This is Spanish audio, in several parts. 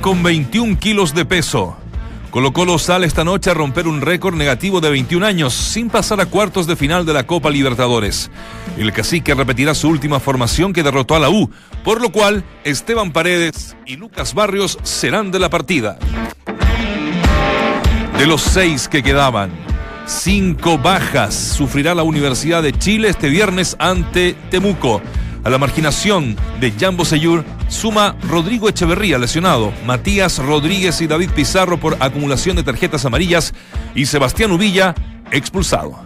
Con 21 kilos de peso. Colo Colo sale esta noche a romper un récord negativo de 21 años sin pasar a cuartos de final de la Copa Libertadores. El cacique repetirá su última formación que derrotó a la U, por lo cual Esteban Paredes y Lucas Barrios serán de la partida. De los seis que quedaban, cinco bajas sufrirá la Universidad de Chile este viernes ante Temuco. A la marginación de Jambo Seyur suma Rodrigo Echeverría lesionado, Matías Rodríguez y David Pizarro por acumulación de tarjetas amarillas y Sebastián Uvilla expulsado.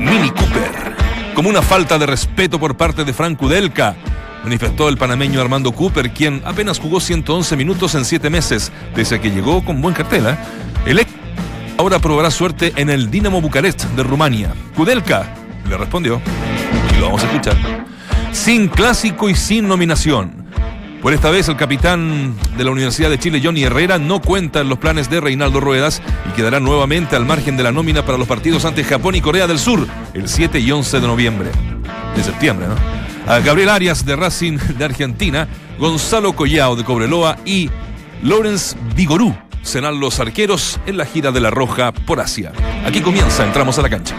Mini Cooper, como una falta de respeto por parte de Frank Kudelka, manifestó el panameño Armando Cooper, quien apenas jugó 111 minutos en 7 meses, pese a que llegó con buen cartel. ¿eh? Ahora probará suerte en el Dinamo Bucarest de Rumania. Kudelka le respondió, lo vamos a escuchar, sin clásico y sin nominación. Por esta vez el capitán de la Universidad de Chile, Johnny Herrera, no cuenta en los planes de Reinaldo Ruedas y quedará nuevamente al margen de la nómina para los partidos ante Japón y Corea del Sur el 7 y 11 de noviembre. De septiembre, ¿no? A Gabriel Arias de Racing de Argentina, Gonzalo Collao de Cobreloa y Lawrence Vigorú serán los arqueros en la gira de la Roja por Asia. Aquí comienza, entramos a la cancha.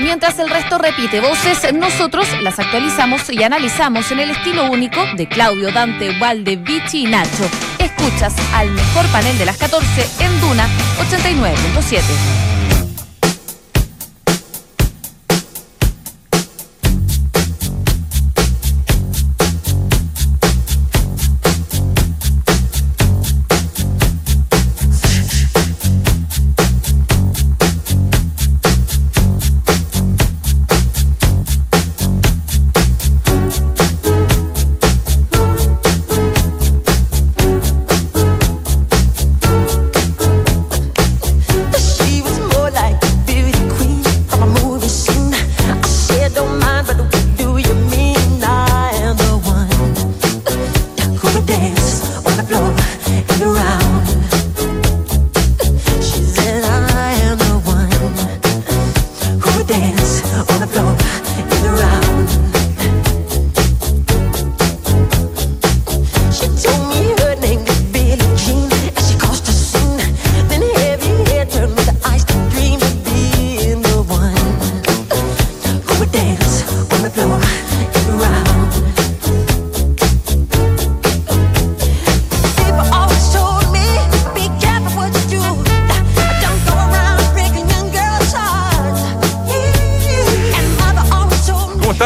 Mientras el resto repite voces, nosotros las actualizamos y analizamos en el estilo único de Claudio, Dante, Valde, Vichy y Nacho. Escuchas al mejor panel de las 14 en Duna 89.7.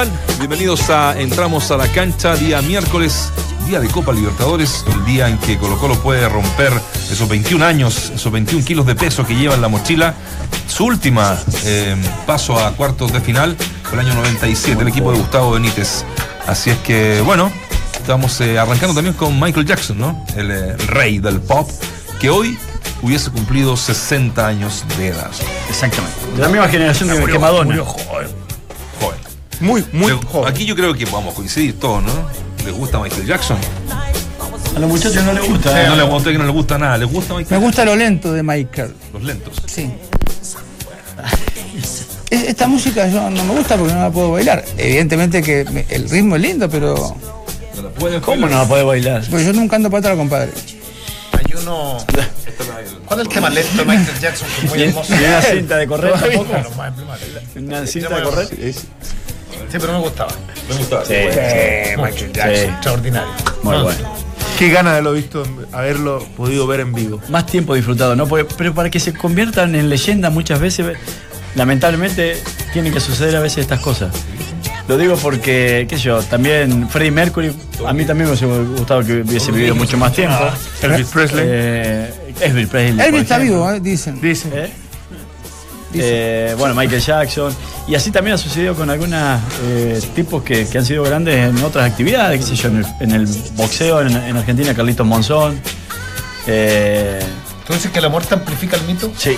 están? Bienvenidos a Entramos a la cancha, día miércoles, día de Copa Libertadores, el día en que Colo Colo puede romper esos 21 años, esos 21 kilos de peso que lleva en la mochila. Su última eh, paso a cuartos de final el año 97, el equipo de Gustavo Benítez. Así es que, bueno, estamos eh, arrancando también con Michael Jackson, ¿no? El, eh, el rey del pop, que hoy hubiese cumplido 60 años de edad. Exactamente. De la misma generación que, que Madonna. Murió joven. Muy, muy Le- joven. Aquí yo creo que vamos a coincidir todos, ¿no? ¿Les gusta Michael Jackson? A los muchachos no les gusta. no le, a usted que no le gusta nada. ¿Les gusta Me Michael gusta lo lento de Michael. Los lentos. Sí. Es- Esta música yo no me gusta porque no la puedo bailar. Evidentemente que me- el ritmo es lindo, pero ¿Cómo no va a poder bailar? pues yo nunca ando para atrás, compadre. Hay uno. ¿Cuál es el tema lento de Michael Jackson? Que es muy ¿Y hermoso. una cinta de correr. ¿Una cinta de correr? Sí, pero me gustaba. Me gustaba. Sí, Michael Jackson, Sí. extraordinario. Muy No, bueno. Qué gana de haberlo visto, haberlo podido ver en vivo. Más tiempo disfrutado, ¿no? Porque- pero para que se conviertan en leyenda muchas veces, lamentablemente, tienen que suceder a veces estas cosas. Lo digo porque, qué sé yo, también Freddie Mercury, a mí también me hubiese gustado que hubiese vivido mucho más tiempo. Elvis Presley. Eh, Elvis Presley. Elvis está ejemplo. vivo, ¿eh? dicen. Dicen. ¿Eh? Eh, bueno, Michael Jackson. Y así también ha sucedido con algunos tipos que, que han sido grandes en otras actividades, qué sé yo, en el, en el boxeo en, en Argentina, Carlitos Monzón. Eh, ¿Tú dices que la muerte amplifica el mito? sí,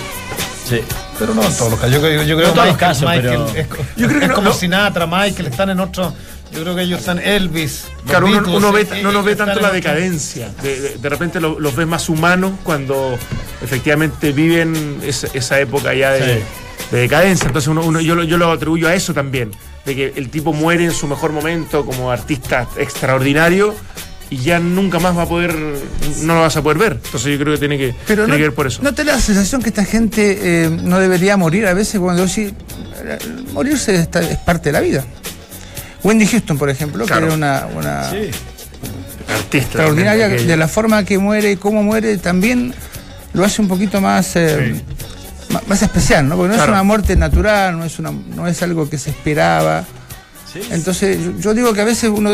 sí. Pero no en todos los casos. Yo, creo- yo creo No en todos los casos, Michael pero- es, Yo creo que es no- como no- Sinatra, Michael, están en otro. Yo creo que ellos están Elvis. los Claro, uno, ve- eh, no nos ve tanto la decadencia. De, de- de repente lo- los ves más humanos cuando efectivamente viven esa, esa época ya de, Sí. de decadencia. Entonces uno, uno- yo, lo- yo lo atribuyo a eso también. De que el tipo muere en su mejor momento como artista extraordinario y ya nunca más va a poder, no lo vas a poder ver. Entonces yo creo que tiene que, Pero tiene no, que ver por eso. ¿no te da la sensación que esta gente eh, no debería morir a veces cuando sí, morirse está- es parte de la vida? Wendy Houston, por ejemplo, Claro. que era una, una Artista. extraordinaria, de la forma que muere y cómo muere, también lo hace un poquito más, eh, más especial, ¿no? Porque no Claro. es una muerte natural, no es, una, no es algo que se esperaba. Entonces, yo, yo digo que a veces uno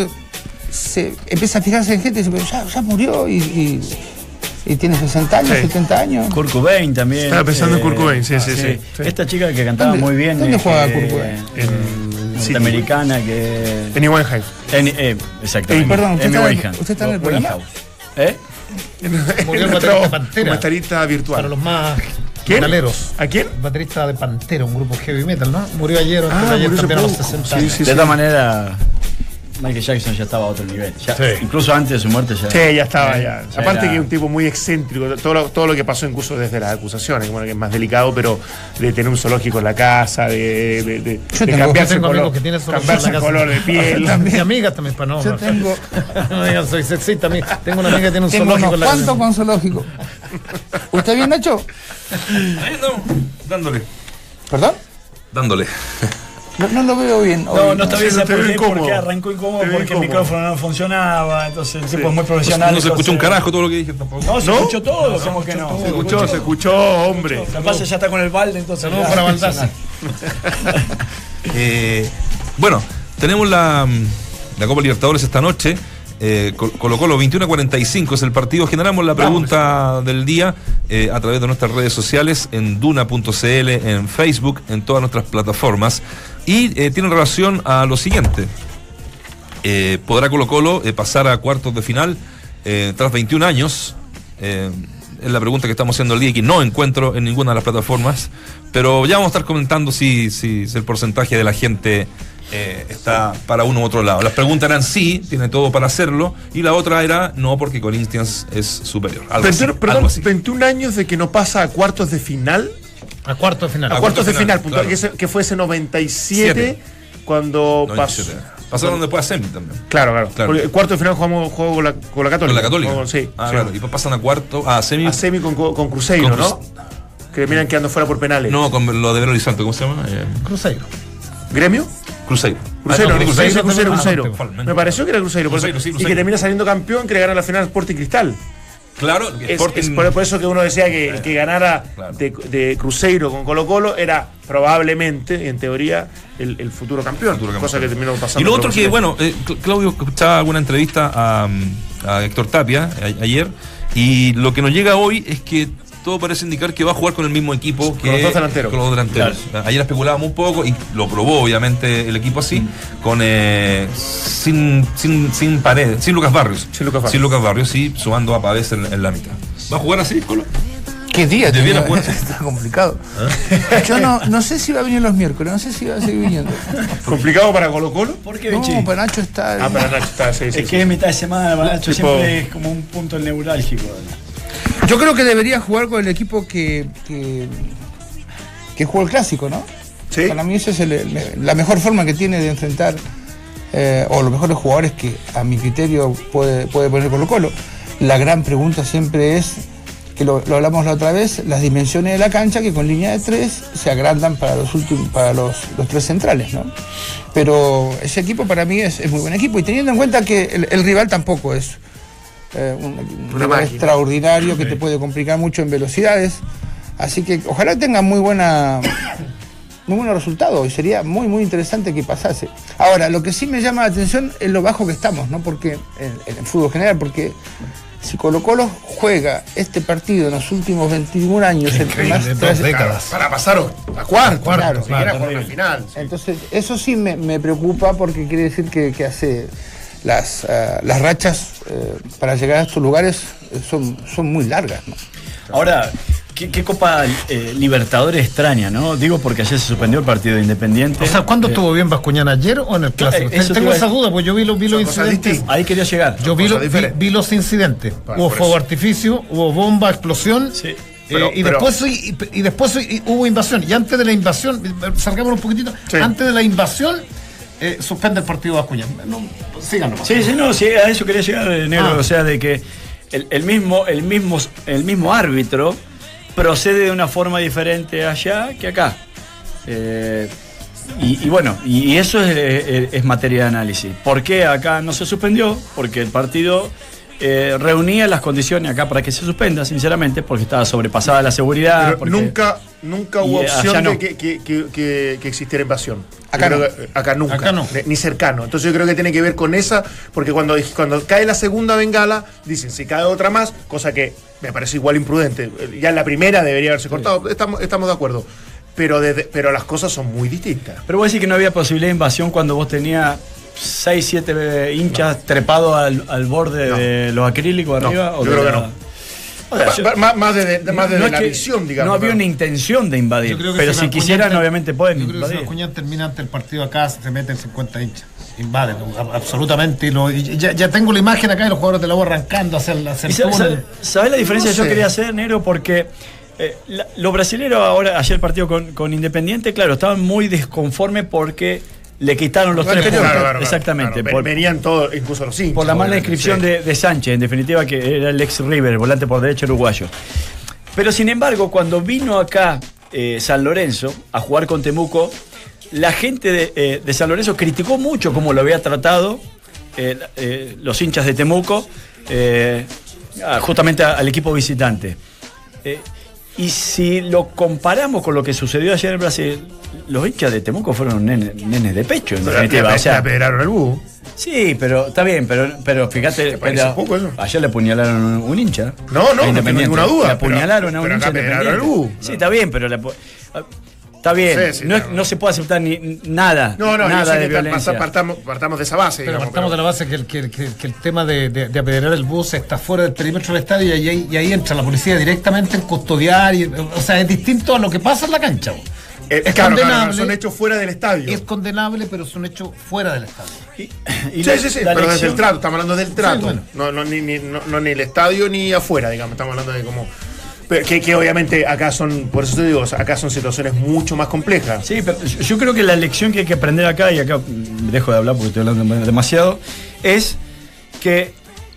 se empieza a fijarse en gente y dice, pero ya, ya murió y, y- y tiene 60 años, Sí. 70 años. Kurt Cobain también. Estaba pensando en Kurt Cobain, sí, sí, sí. Esta chica que cantaba ¿Dónde- muy bien. dónde eh, juega que- Kurt Cobain? En Norteamericana que. Amy Winehouse. En, eh, exactamente. Eh, perdón, ¿usted está usted está en el programa? ¿Eh? Murió el baterista Pantera. comentarista virtual. Para los más ¿Quién? metaleros. ¿A quién? El baterista de Pantera, un grupo heavy metal, ¿no? Murió ayer o antes de Ah, ayer también a los poco. 60 Sí, años. sí, De esta manera, Michael Jackson ya estaba a otro nivel. Ya- Sí. Incluso antes de su muerte ya. Sí, ya estaba, ya. ya Aparte era- que es un tipo muy excéntrico, todo lo, todo lo que pasó incluso desde las acusaciones, bueno, que es más delicado, pero de tener un zoológico en la casa, de, de, de- Yo de cambiarse Yo tengo el color, que cambiarse el casa. color de piel. Mi amiga también, para no. Yo tengo, no digan soy sexista. mí. Tengo una amiga que tiene un tengo zoológico unos en la cuantos casa. con zoológico. ¿Usted bien, Nacho? Ahí estamos, dándole. ¿Perdón? Dándole. No, no lo veo bien. No, hoy. no está Sí, bien, no ¿sabes te por veo qué? incómodo. Porque arrancó incómodo Te porque el micrófono no funcionaba, entonces el tipo es muy No, profesional. se escuchó un carajo todo lo que dije tampoco. No, se ¿No? escuchó todo, ¿cómo que no? Se escuchó, se escuchó, hombre. Que ya está con el balde, entonces. Saludos para Baldassi. Eh, bueno, tenemos la, la Copa Libertadores esta noche. Eh, Col- Colo Colo 21 a 45 es el partido. Generamos la pregunta del día eh, a través de nuestras redes sociales en duna.cl, en Facebook, en todas nuestras plataformas. Y eh, tiene relación a lo siguiente. Eh, ¿Podrá Colo Colo eh, pasar a cuartos de final eh, tras 21 años? Eh, es la pregunta que estamos haciendo el día y que no encuentro en ninguna de las plataformas. Pero ya vamos a estar comentando si, si, si el porcentaje de la gente eh, está para uno u otro lado. Las preguntas eran sí, tiene todo para hacerlo. Y la otra era no, porque Corinthians es superior. Algo así, 21, perdón, algo así. 21 años de que no pasa a cuartos de final. A cuarto de final. A cuartos de final, puntual, claro. que, fue ese 97 Siete. cuando No, pasó. 17. Pasaron después a semi también. Claro, claro. Claro. Porque el cuarto de final jugamos juego con la, con la Católica. Con la Católica. Sí. Ah, sí. claro. Y pasan a cuarto, a semi. A semi con, con Cruzeiro, Con ¿no? Que terminan quedando fuera por penales. No, con lo de Belo Horizonte, ¿cómo se llama? Eh, Cruzeiro. ¿Gremio? Cruzeiro. Cruzeiro, Ah, no, Cruzeiro, Cruzeiro Cruzeiro. Cruzeiro. Ah, Me pareció que era Cruzeiro. Cruzeiro, sí, Y que termina saliendo campeón que le gana la final Sporting Cristal. Claro, Es, por, por eso que uno decía que el que ganara Claro. de, de Cruzeiro con Colo Colo era probablemente, en teoría, el, el futuro campeón. Futuro campeón. Cosa que terminó pasando. Y lo otro que, bueno, eh, Cl- Claudio escuchaba alguna entrevista a, a Héctor Tapia a- ayer, y lo que nos llega hoy es que todo parece indicar que va a jugar con el mismo equipo que los dos delanteros. con los delanteros. Ayer especulábamos un poco y lo probó obviamente el equipo así, con eh, sin, sin, sin paredes, sin Lucas Barrios. Sin Lucas Barrios. Sin Lucas Barrios, sí, sumando a Pavés en, en la mitad. ¿Va a jugar así, Colo? ¿Qué día? Debiera tenía? Está complicado. ¿Ah? Yo no, no sé si va a venir los miércoles, no sé si va a seguir viniendo. ¿Complicado para Colo Colo? ¿Por qué, Vichy? No, para Nacho está. Ah, para Nacho está, sí, sí, Es sí. que es mitad de semana, Nacho, Tipo- siempre es como un punto neurálgico. Yo creo que debería jugar con el equipo que, que, que jugó el clásico, ¿no? Sí. Para mí esa es el- el- la mejor forma que tiene de enfrentar, eh, o los mejores jugadores que a mi criterio puede, puede poner Colo Colo. La gran pregunta siempre es, que lo, lo hablamos la otra vez, las dimensiones de la cancha que con línea de tres se agrandan para los últimos, para los, los tres centrales, ¿no? Pero ese equipo para mí es, es muy buen equipo y teniendo en cuenta que el, el rival tampoco es eh, un, un extraordinario que te puede complicar mucho en velocidades. Así que ojalá tenga muy buena muy buenos resultados y sería muy muy interesante que pasase. Ahora, lo que sí me llama la atención es lo bajo que estamos, ¿no? Porque en, en el fútbol general, porque si Colo Colo juega este partido en los últimos 21 años, que más dos tras- décadas. Para pasar a cuarto, Cuarto, Claro, siquiera claro. por la final. entonces, eso sí me, me preocupa porque quiere decir que, que hace las, ah, las rachas eh, para llegar a estos lugares eh, son, son muy largas, ¿no? Ahora, ¿qué, qué Copa eh, Libertadores extraña, no? Digo porque ayer se suspendió el partido de Independiente. O sea, ¿cuándo Eh, estuvo bien Bascuñán ayer o en el clásico? Tengo esa duda, porque yo vi los, vi los incidentes. Ahí quería llegar. Yo vi, lo- vi, los incidentes. Vale, hubo fuego eso. artificio, hubo bomba, explosión. Sí. eh, Pero- y, pero- después, y, y después y hubo invasión. Y antes de la invasión, salgamos un poquitito, Sí. antes de la invasión, eh, suspende el partido. No, sigan nomás. Sí, sí, no, sí, a eso quería llegar, eh, Negro. Ah. O sea, de que el, el mismo, el, mismo, el mismo árbitro procede de una forma diferente allá que acá. Eh, y, y bueno, y, y eso es, es- es materia de análisis. ¿Por qué acá no se suspendió? Porque el partido eh, reunía las condiciones acá para que se suspenda, sinceramente, porque estaba sobrepasada la seguridad. Pero porque- nunca, nunca hubo Y, eh, opción no. de que, que- que- que- que existiera invasión. Acá creo no. que- acá nunca. Acá no. Ni- cercano. Entonces yo creo que tiene que ver con esa, porque cuando, cuando cae la segunda bengala, dicen, si cae otra más, cosa que me parece igual imprudente. Ya en la primera debería haberse cortado. Estamos, estamos de acuerdo. Pero, desde- pero las cosas son muy distintas. Pero vos decís que no había posibilidad de invasión cuando vos tenías 6, 7 hinchas trepados al, al borde No. de los acrílicos No, arriba. yo creo que la- no. O sea, yo- Ma- ma- más desde, de- más desde no la visión, digamos. No había pero- una intención de invadir. Pero si quisieran, obviamente pueden Yo creo que si invadir. la Acuña termina ante el partido acá, se meten 50 hinchas. Invaden, a- absolutamente. y lo- y ya, ya tengo la imagen acá de los jugadores de la U arrancando hacia el, hacia ¿Y el sa- túnel. sa- ¿Sabés la diferencia No que yo sé. quería hacer, Negro? Porque eh, la- los brasileños ahora, ayer el partido con, con Independiente, claro, estaban muy desconformes porque le quitaron los tres puntos. claro, claro. Exactamente. Claro, por- venían todos, incluso los hinchas. por la mala inscripción sí. de, de Sánchez, en definitiva, que era el ex River, el volante por derecha uruguayo. Pero sin embargo, cuando vino acá eh, San Lorenzo a jugar con Temuco, la gente de, eh, de San Lorenzo criticó mucho cómo lo había tratado eh, los hinchas de Temuco, justamente al equipo visitante. Y si lo comparamos con lo que sucedió ayer en Brasil, los hinchas de Temuco fueron nenes, nenes de pecho, en definitiva. le- O sea, el búho. Sí, pero está bien, pero, pero fíjate, ¿Te parece pero poco eso? ayer le apuñalaron un, un hincha. No, no, no tengo ninguna duda, Le apuñalaron pero- a un pero hincha acá al búho. Sí, está bien, pero Está bien, Sí, sí, no, es- claro. no se puede aceptar ni nada, No, no, nada de violencia. partamos, partamos de esa base. Pero digamos, partamos de la base que el, que, el- que- que el tema de, de, de apedrear el bus está fuera del perímetro del estadio y ahí, y ahí entra la policía directamente en custodiar. Y, o sea, es distinto a lo que pasa en la cancha. bo. Eh, es claro, claro, condenable. son hechos fuera del estadio. Es condenable, pero son hechos fuera del estadio. Y sí, la- sí, sí, pero desde el trato, estamos hablando del trato. bueno. no, no, ni, ni- no, no ni el estadio ni afuera, digamos, estamos hablando de como... pero que, que obviamente acá son, por eso te digo, acá son situaciones mucho más complejas. Sí, pero yo- creo que la lección que hay que aprender acá, y acá dejo de hablar porque estoy hablando demasiado, es que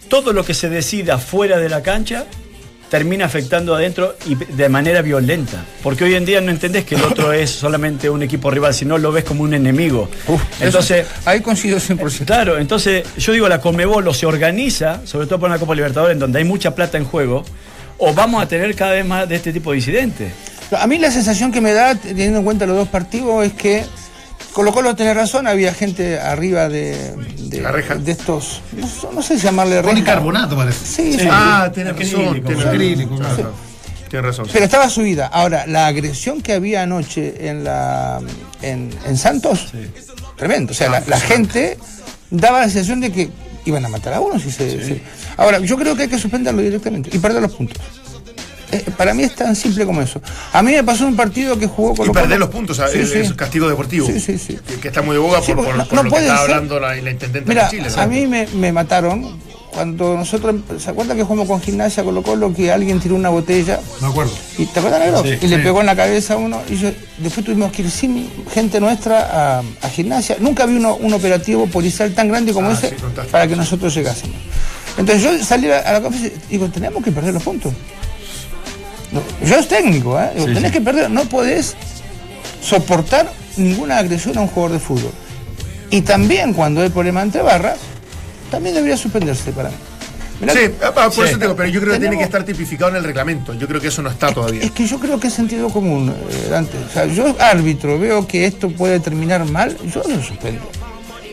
todo lo que se decida fuera de la cancha termina afectando adentro y de manera violenta. Porque hoy en día no entendés que el otro es solamente un equipo rival, sino lo ves como un enemigo. Uf, Entonces, eso- ahí coincido 100%. Claro, entonces yo digo, la Conmebol o se organiza, sobre todo por una Copa Libertadores en donde hay mucha plata en juego, o vamos a tener cada vez más de este tipo de incidentes. A mí la sensación que me da, teniendo en cuenta los dos partidos, es que Colo Colo tiene razón, había gente arriba de, de, La reja. de estos, no, sé- no sé llamarle reja. Policarbonato parece. Sí, sí. Ah, Acrílico, razón. Acrílico, razón. claro. Tienes razón. sí. Pero estaba subida. Ahora, la agresión que había anoche en la en, en Santos, tremendo. O sea, la, la gente daba la sensación de que iban a matar a uno si se. se- Ahora, yo creo que hay que suspenderlo directamente y perder los puntos. Eh, para mí es tan simple como eso. A mí me pasó un partido que jugó con Y perder los puntos, Sí, es, sí. es castigo deportivo. Sí, sí, sí. Que, que está muy de boga Sí, por, porque por- no- por no lo que está ser. hablando la, la intendente Mira, de Chile. a mí me, me mataron cuando nosotros, ¿se acuerdan que jugamos con gimnasia Colo Colo que alguien tiró una botella? Me acuerdo. ¿Y te acuerdas, negro? y le pegó en la cabeza a uno. Y yo, después tuvimos que ir sin gente nuestra a, a gimnasia. Nunca vi uno, un operativo policial tan grande como Ah, ese sí, para que nosotros llegásemos. Entonces yo salí a, la conferencia y digo, tenemos que perder los puntos. Yo es técnico, ¿eh? Digo, tenés que perder, no podés soportar ninguna agresión a un jugador de fútbol. Y también cuando hay problema entre barras, también debería suspenderse para mí. Mirá, Sí, ah, por Sí. eso te digo, pero yo creo que tiene que estar tipificado en el reglamento. Yo creo que eso no está todavía. Es que yo creo que es sentido común, eh, Dante. O sea, yo árbitro, veo que esto puede terminar mal, yo lo suspendo.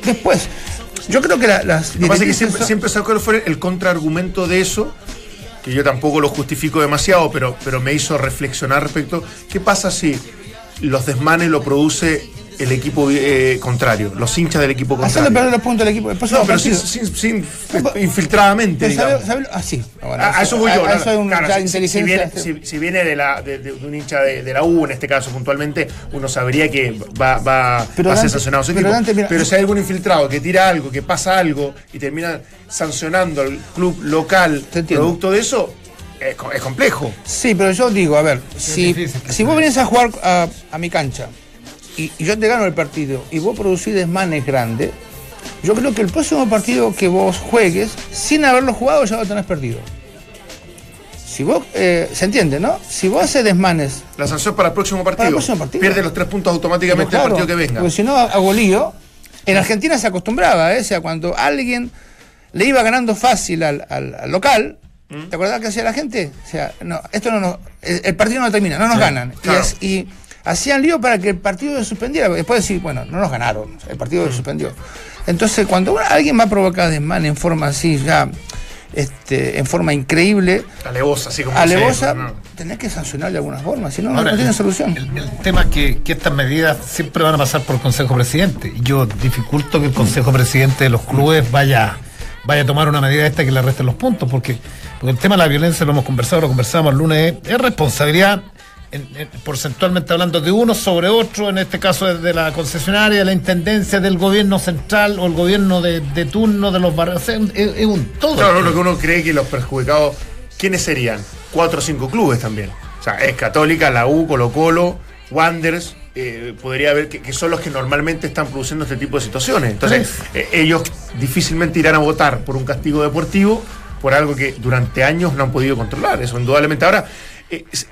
Después, yo creo que la- las Lo que pasa es que siempre, son- siempre sacó el contraargumento de eso, que yo tampoco lo justifico demasiado, pero, pero me hizo reflexionar respecto. ¿Qué pasa si los desmanes lo produce el equipo eh, contrario, los hinchas del equipo hacerle contrario? perder los puntos al equipo. No, pero sin, sin- sin- infiltradamente, Pero sabe- sabe- ah, sí. Bueno, A, a eso voy yo. a- ¿no? eso un- Claro, si- si, viene, si- si viene de, la, de, de un hincha de, de la U, en este caso puntualmente, uno sabría que va, va, Pero va a ser sancionado su pero equipo. Dante, mira- pero si hay algún infiltrado que tira algo, que pasa algo y termina sancionando al club local producto de eso, es, co- es complejo. Sí, pero yo digo, a ver, si, difícil si vos venís a jugar a, a mi cancha y, y yo te gano el partido y vos producís desmanes grandes, yo creo que el próximo partido que vos juegues, sin haberlo jugado, ya lo tenés perdido. Si vos, eh, se entiende, ¿no? Si vos haces desmanes La sanción para el próximo partido. Para el próximo partido. Pierde los tres puntos automáticamente Pero el claro, partido que venga. Porque si no, hago lío. En Argentina se acostumbraba, ¿eh? O sea, cuando alguien le iba ganando fácil al, al- al local, ¿Mm? ¿te acordás que hacía la gente? O sea, no, esto no nos, el, el partido no termina, no nos ganan. Claro. Y, hacían lío para que el partido se suspendiera. Después decir, bueno, no nos ganaron, el partido se suspendió. Entonces, cuando una- alguien va a provocar desmán en forma así, ya, este, en forma increíble, Alevosa, así como alevosa, se- no. tenés que sancionar de alguna forma, si no, no, Ahora, no tiene el- solución. El, el tema es que, que estas medidas siempre van a pasar por Consejo Presidente. Y Yo dificulto que el Consejo Presidente de los clubes vaya, vaya a tomar una medida esta que le resten los puntos, porque, porque el tema de la violencia lo hemos conversado, lo conversamos el lunes, es responsabilidad, en- en- porcentualmente hablando, de uno sobre otro, en este caso de, de la concesionaria, de la intendencia, del gobierno central o el gobierno de, de turno de los barrios. O sea, es, es un todo. Claro, lo que uno cree que los perjudicados, ¿quiénes serían? Cuatro o cinco clubes también. O sea, es Católica, la U, Colo Colo, Wanderers, eh, podría haber que, que son los que normalmente están produciendo este tipo de situaciones. Entonces, eh, ellos difícilmente irán a votar por un castigo deportivo por algo que durante años no han podido controlar. Eso indudablemente. Ahora,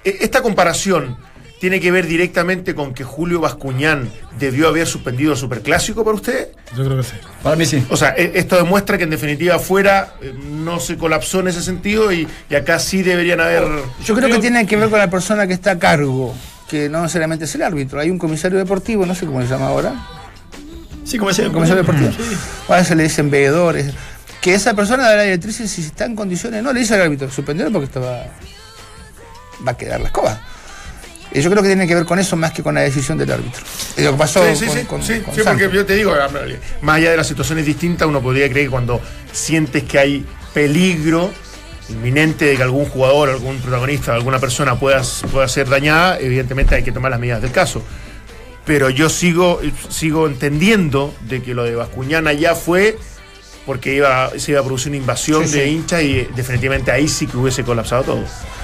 esta comparación tiene que ver directamente con que Julio Bascuñán debió haber suspendido el superclásico para usted. Yo creo que sí. Para mí sí. O sea, e- esto demuestra que en definitiva afuera eh, no se colapsó en ese sentido y, y acá sí deberían haber... Yo creo que tiene que ver con la persona que está a cargo, que no necesariamente es el árbitro. Hay un comisario deportivo, no sé cómo se llama ahora. Sí, como decía. El comisario deportivo. Ahora se le dicen veedores. Que esa persona da la directriz si está en condiciones, no le dice al árbitro, suspendieron porque esto va, a quedar la escoba. Y yo creo que tiene que ver con eso más que con la decisión del árbitro. Y lo que pasó Sí, sí, con, sí, con- sí, con sí, porque yo te digo, más allá de las situaciones distintas, uno podría creer que cuando sientes que hay peligro inminente de que algún jugador, algún protagonista, alguna persona pueda, pueda ser dañada, evidentemente hay que tomar las medidas del caso. Pero yo sigo, sigo entendiendo de que lo de Bascuñana ya fue porque iba, se iba a producir una invasión Sí, de sí. hinchas y eh, definitivamente ahí sí que hubiese colapsado todo.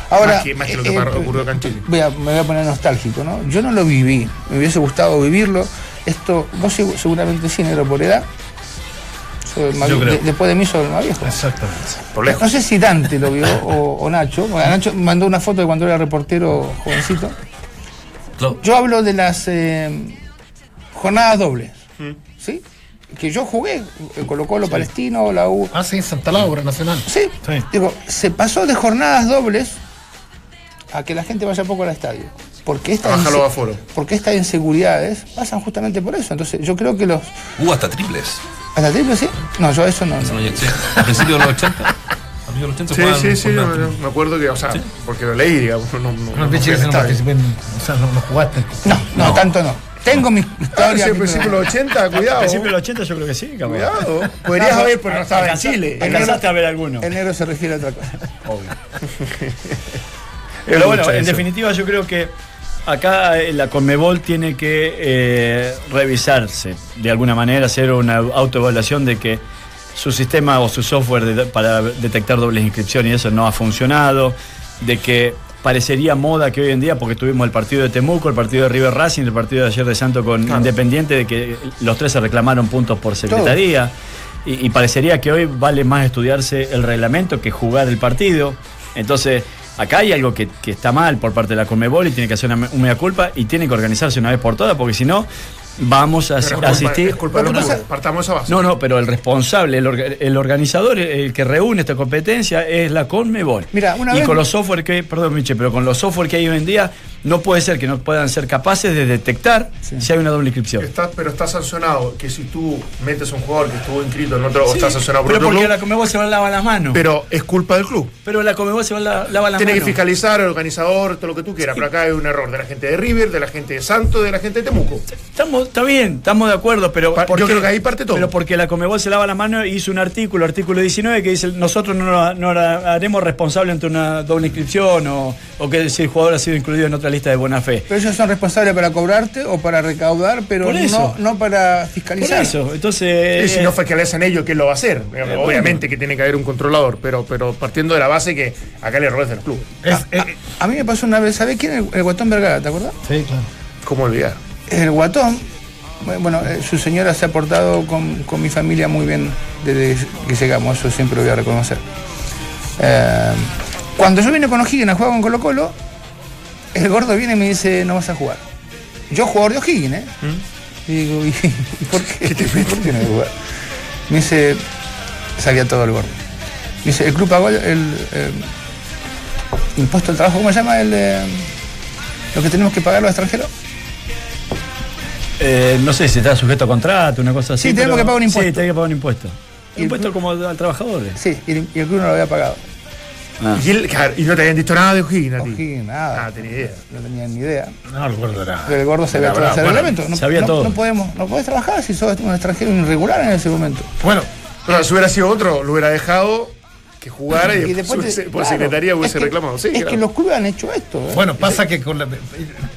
Ahora, más que, más que lo que eh, par- eh, ocurrió acá en Chile. Voy a- me voy a poner nostálgico, ¿no? Yo no lo viví, me hubiese gustado vivirlo. Esto, vos segu- seguramente sí, negro por edad. Yo creo. de- después de mí soy el más viejo. Exactamente. Por lejos. No sé si Dante lo vio o, o Nacho. Bueno, Nacho mandó una foto de cuando era reportero jovencito. Yo hablo de las eh, jornadas dobles. ¿Sí? Que yo jugué en Colo Colo Palestino, la U. Ah, sí, Santa Laura Nacional. Sí. Sí. Digo, se pasó de jornadas dobles a que la gente vaya poco al estadio. Porque estas, porque estas inseguridades pasan justamente por eso. Entonces, yo creo que los. Hubo hasta triples. ¿Hasta triple sí? No, yo eso no. Eso no. no llega- sí. A principios de los 80. A principios de los 80 Sí, sí, sí, no, triples. no, me acuerdo que, o sea, porque lo leí, digamos, no, no, no, No, no no estadio. participé en- o sea, no, no jugaste. No, no, tanto no. Tengo mi Ah, historia. mi- principio de los 80, Al cuidado. principio de los 80 yo creo que sí, cabrón. Cuidado. Podrías haber, pero no estaba en Chile. Alcanzaste a ver alguno. El negro se refiere a otra cosa. Pero bueno, en definitiva yo creo que acá eh, la Conmebol tiene que eh, revisarse de alguna manera, hacer una autoevaluación de que su sistema o su software de- para detectar dobles inscripciones y eso no ha funcionado, de que parecería moda que hoy en día, porque tuvimos el partido de Temuco, el partido de River Racing, el partido de ayer de Santo con Independiente, de que los tres se reclamaron puntos por secretaría. Y, y parecería que hoy vale más estudiarse el reglamento que jugar el partido. Entonces, acá hay algo que, que está mal por parte de la Conmebol y tiene que hacer una, una culpa y tiene que organizarse una vez por todas, porque si no, vamos a Pero asistir. Es culpa de los clubes. Partamos esa base. No, no, pero el responsable, el, orga- el organizador, el que reúne esta competencia es la Conmebol. Mira, una y vez- con los software que, perdón, Miche, pero con los software que hay hoy en día, no puede ser que no puedan ser capaces de detectar si hay una doble inscripción. Está, pero está sancionado que si tú metes a un jugador que estuvo inscrito en otro, o está sancionado por pero otro porque club, la Conmebol se va a lavar las manos. pero es culpa del club. Pero la Conmebol se va a la- lavar las Tiene que manos. fiscalizar, el organizador, todo lo que tú quieras. Pero acá hay un error de la gente de River, de la gente de Santos, de la gente de Temuco. Estamos, está bien, estamos de acuerdo, pero Pa- ¿por yo creo que ahí parte todo. Pero porque la Comebol se lava la mano y hizo un artículo, artículo 19, que dice nosotros no, nos- no la haremos responsable ante una doble inscripción o, o que si el jugador ha sido incluido en otra lista de buena fe. Pero ellos son responsables para cobrarte o para recaudar, pero Por no, no para Por fiscalizar. eso, entonces... Y si eh, no fiscalizan ellos, ¿quién lo va a hacer? Obviamente que tiene que haber un controlador, pero, pero partiendo de la base que acá el error del club. Es- A, eh, a mí me pasó una vez, ¿sabés quién? El, el Guatón Vergara, ¿te acuerdas? sí, claro. ¿Cómo olvidar? El guatón, bueno, eh, su señora se ha portado con, con mi familia muy bien desde que llegamos, eso siempre lo voy a reconocer. Eh, cuando yo vine con O'Higgins a jugar con Colo Colo, el gordo viene y me dice, no vas a jugar. Yo jugador de O'Higgins, ¿eh? Y digo, ¿y, y por qué? ¿Por qué no voy a jugar? Me dice, sabía todo el gordo. Me dice, el club pagó el, eh, impuesto al trabajo, ¿cómo se llama? El, eh, lo que tenemos que pagar los extranjeros. Eh, no sé si está sujeto a contrato, una cosa así. Sí, tenemos pero- que pagar un impuesto. Sí, tenemos que pagar un impuesto. El impuesto como al trabajador. Sí, y el, y el club no lo había pagado. Ah. Y, él- claro, y no te habían dicho nada de O'Higgins a ti. O'Higgins, nada. Ah, tenía idea. No tenía ni idea. No, el gordo era. Pero el gordo todo bravo. ese Bueno, reglamento. No, sabía no- todo. no podemos, no podés trabajar si sos un extranjero irregular en ese momento. Bueno, Pero si hubiera sido otro, lo hubiera dejado que jugara y, Y después te- por claro, secretaría hubiese es que- reclamado. Sí, es claro. que los clubes han hecho esto. ¿eh? Bueno, pasa que con la,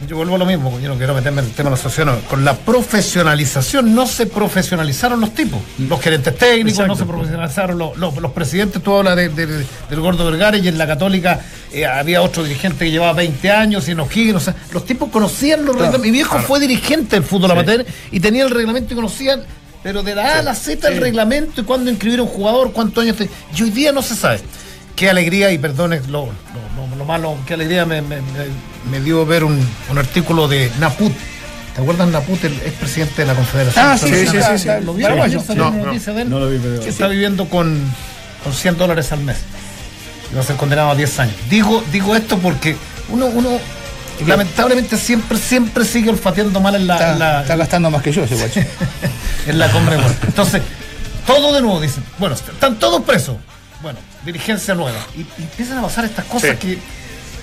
yo vuelvo a lo mismo, yo no quiero meterme en el tema de la asociación, con la profesionalización no se profesionalizaron los tipos, los gerentes técnicos, no se profesionalizaron los, los- los presidentes, tú hablas de- de- del Gordo Vergara y en la Católica eh, había otro dirigente que llevaba 20 años y en O'Higgins, o sea, los tipos conocían los reglamentos. Mi viejo fue dirigente del fútbol amateur y tenía el reglamento y conocían, pero de la A a la Z el reglamento y cuándo inscribir a un jugador, cuántos años. te- Y hoy día no se sabe. Qué alegría, y perdone lo, lo- lo- lo malo, qué alegría me, me- me- me dio ver un, un artículo de Naput. ¿Te acuerdas Naput, el expresidente de la Confederación? Ah, sí, sí, sí, sí, sí. ¿Lo él No lo vi, pero- que está viviendo con, con 100 dólares al mes. Y va a ser condenado a 10 años. Digo, digo esto porque uno, uno lamentablemente siempre, siempre sigue olfateando mal en la, está, en la- está gastando más que yo ese guacho. en la Conmebol. Entonces, todo de nuevo, dicen, bueno, están todos presos. Bueno, dirigencia nueva. Y, y empiezan a pasar estas cosas Sí. que,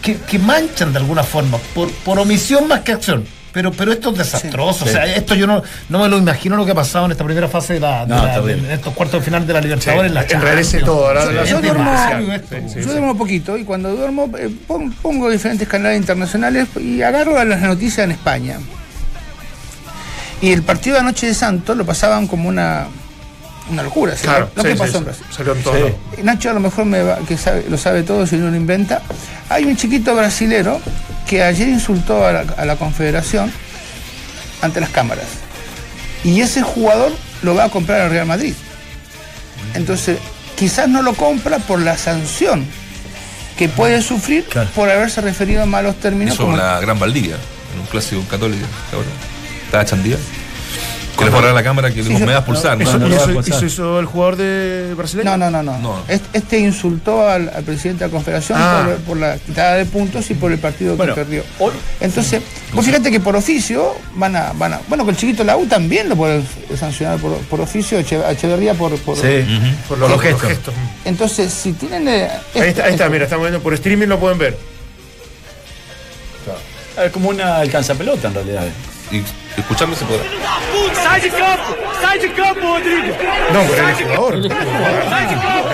que, que manchan de alguna forma, por, por omisión más que acción. Pero, pero esto es desastroso. O sea, esto yo no, no me lo imagino lo que ha pasado en esta primera fase de, la, de No, la- terrible. de- en estos cuartos de final de la Libertadores. en la enrarece todo, la- Sí, la- yo duermo. Sí, sí, yo sí. duermo poquito y cuando duermo eh, pon- pongo diferentes canales internacionales y agarro a las noticias en España. Y el partido de anoche de Santos lo pasaban como una, una locura. Claro, lo sí, que pasó sí. en Brasil. Salió en todo. Sí. lado. Nacho a lo mejor me va- que sabe- lo sabe todo si no lo inventa. Hay un chiquito brasilero que ayer insultó a la, a la Confederación ante las cámaras. Y ese jugador lo va a comprar al Real Madrid. Entonces, quizás no lo compra por la sanción que puede sufrir Claro. por haberse referido en malos términos. Eso como- la Gran Valdivia, en un clásico católico. Estaba Chandía. Que le forrara la cámara que Sí, me vas a pulsar. ¿Eso, ¿no? no eso- eso hizo el jugador de brasileño? No, no, no, no. No. Est- Este insultó al, al presidente de la Confederación Ah. por, por la quitada de puntos y por el partido Bueno, que perdió. hoy- Entonces, vos fíjate que por oficio van a, van a. Bueno, que el chiquito de la U también lo puede sancionar por, por oficio, a Echeverría por. por- Sí. Por Por los, los los gestos. gestos. Entonces, si tienen. eh, Ahí está, ahí está, mira, estamos viendo por streaming, lo pueden ver. Es como una alcanza pelota en realidad. Y escucharlo se podrá. Sai de campo! Sai de campo, Rodrigo! No, pero el jugador.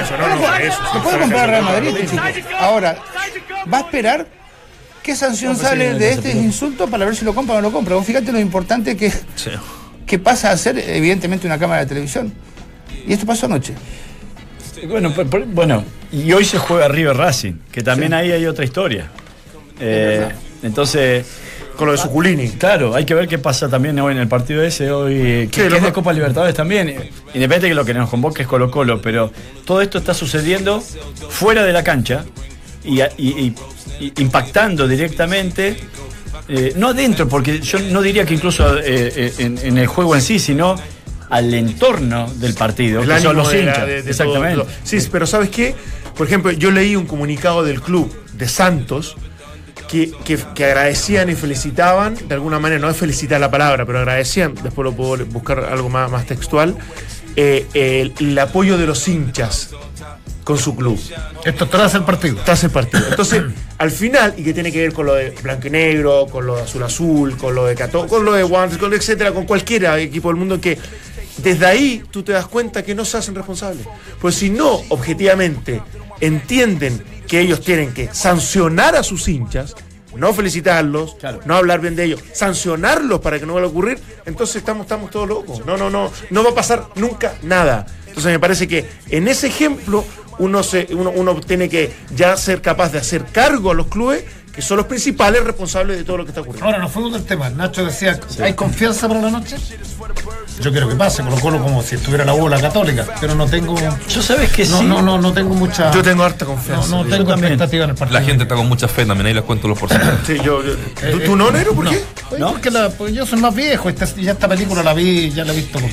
Eso no, no, por eso. Lo puede comprar Real Madrid, chico. Ahora, va a esperar qué sanción No, sí, sale no, de no este insulto para ver si lo compra o no lo compra. Vos fíjate lo importante que, que pasa a ser, evidentemente, una cámara de televisión. Y esto pasó anoche. Bueno, por- por- bueno, y hoy se juega River Racing, que también ahí hay otra historia. Eh, entonces, Con lo de Suculini. claro, hay que ver qué pasa también hoy en el partido ese, hoy, que, que es de Copa Libertadores también. Independiente de que lo que nos convoque es Colo Colo, pero todo esto está sucediendo fuera de la cancha y, y- y- y impactando directamente. eh, no adentro, porque yo no diría que incluso eh, eh, en, en el juego en sí, sino al entorno del partido, El que son los de la- hinchas. de- de Exactamente. todo- Sí, pero ¿sabes qué? Por ejemplo, yo leí un comunicado del club de Santos que, que- que agradecían y felicitaban, de alguna manera, no es felicitar la palabra, pero agradecían, después lo puedo buscar algo más, más textual, eh, el, el apoyo de los hinchas con su club Esto tras el partido. tras el partido. Entonces, al final, y que tiene que ver con lo de blanco y negro, con lo de azul azul, con lo de Cato, con lo de Wanderers, con etcétera, con cualquiera equipo del mundo que desde ahí tú te das cuenta que no se hacen responsables. Pues si no, objetivamente, entienden que ellos tienen que sancionar a sus hinchas, no felicitarlos, Claro. no hablar bien de ellos, sancionarlos para que no vuelva a ocurrir, entonces estamos, estamos todos locos. No, no, no, no va a pasar nunca nada. Entonces me parece que en ese ejemplo uno, se, uno, uno tiene que ya ser capaz de hacer cargo a los clubes que son los principales responsables de todo lo que está ocurriendo. Ahora nos fuimos del tema. Nacho decía, ¿hay confianza para la noche? Yo quiero que pase, Colo Colo como si estuviera la U o la Católica, pero no tengo. Yo sabes que No, sí. no, no, no tengo mucha. Yo tengo harta confianza. no tengo también. expectativa en el partido. La gente está con mucha fe también, ahí les cuento los porcentajes. Sí, yo, yo- ¿Tú, tú no, Nero? ¿Por No. qué? Oye, ¿No? Porque la- porque yo soy más viejo. Esta, ya esta película la vi, ya la he visto por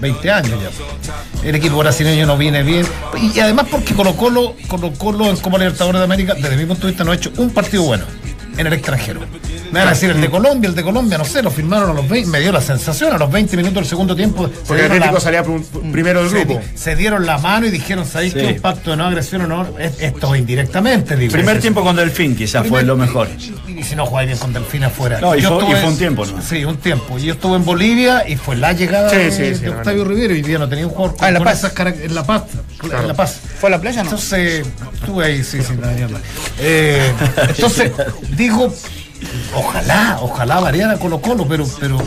20 años ya. El equipo brasileño no viene bien. Y, además porque Colo Colo, Colo Colo en Copa Libertadores de América, desde mi punto de vista, no ha hecho un partido bueno en el extranjero. Me van a decir el de Colombia, el de Colombia, no sé, lo firmaron a los 20, me dio la sensación, a los 20 minutos del segundo tiempo. se Porque Atlético la- salía prim- primero del grupo. se dieron la mano y dijeron, ¿sabéis Sí. que un pacto de no agresión o no? Es- Esto indirectamente, digo. Primer Es- tiempo con Delfín quizás fue lo mejor. Y, y si no jugáis bien con Delfín afuera. No, y Yo fue- y estuve- fue un tiempo, ¿no? Sí, un tiempo. Y yo estuve en Bolivia y fue la llegada Sí, de, sí, Octavio. Rivero y día no tenía un jugador con, Ah, en La con Paz. esas carac- en La Paz. En La Paz. ¿Fue a la playa o no? Entonces, estuve ahí, sí, sí. Eh, entonces, digo, ojalá, ojalá variara Colo Colo, pero, pero